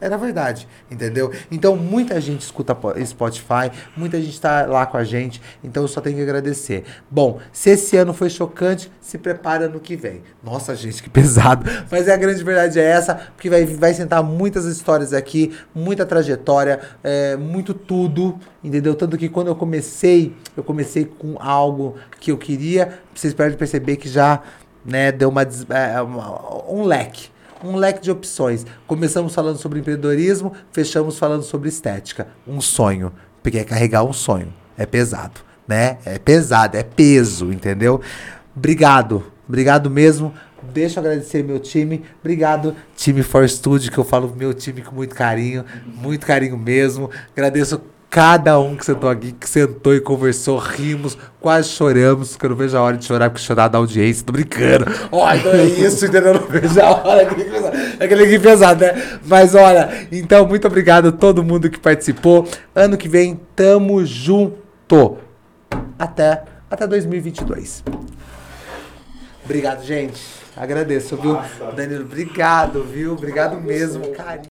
S1: Era verdade, entendeu? Então muita gente escuta Spotify, muita gente está lá com a gente, então eu só tenho que agradecer. Bom, se esse ano foi chocante, se prepara no que vem. Nossa, gente, que pesado. Mas é a grande verdade é essa, porque vai, vai sentar muitas histórias aqui, muita trajetória, é, muito tudo, entendeu? Tanto que quando eu comecei, eu comecei com algo que eu queria, vocês podem perceber que já né, deu uma, é, um leque um leque de opções. Começamos falando sobre empreendedorismo, fechamos falando sobre estética. Um sonho. Porque é carregar um sonho. É pesado, né? É pesado, é peso, entendeu? Obrigado. Obrigado mesmo. Deixa eu agradecer meu time. Obrigado, time For Studio, que eu falo meu time com muito carinho, muito carinho mesmo. Agradeço Cada um que sentou aqui, que sentou e conversou, rimos, quase choramos, que eu não vejo a hora de chorar, porque chorar da audiência, tô brincando. Ó, então é isso, entendeu? Eu não vejo a hora, aquele aqui pesado, né? Mas olha, então, muito obrigado a todo mundo que participou. Ano que vem, tamo junto. Até, até 2022. Obrigado, gente. Agradeço, viu? Danilo, obrigado, viu? Obrigado mesmo, carinho.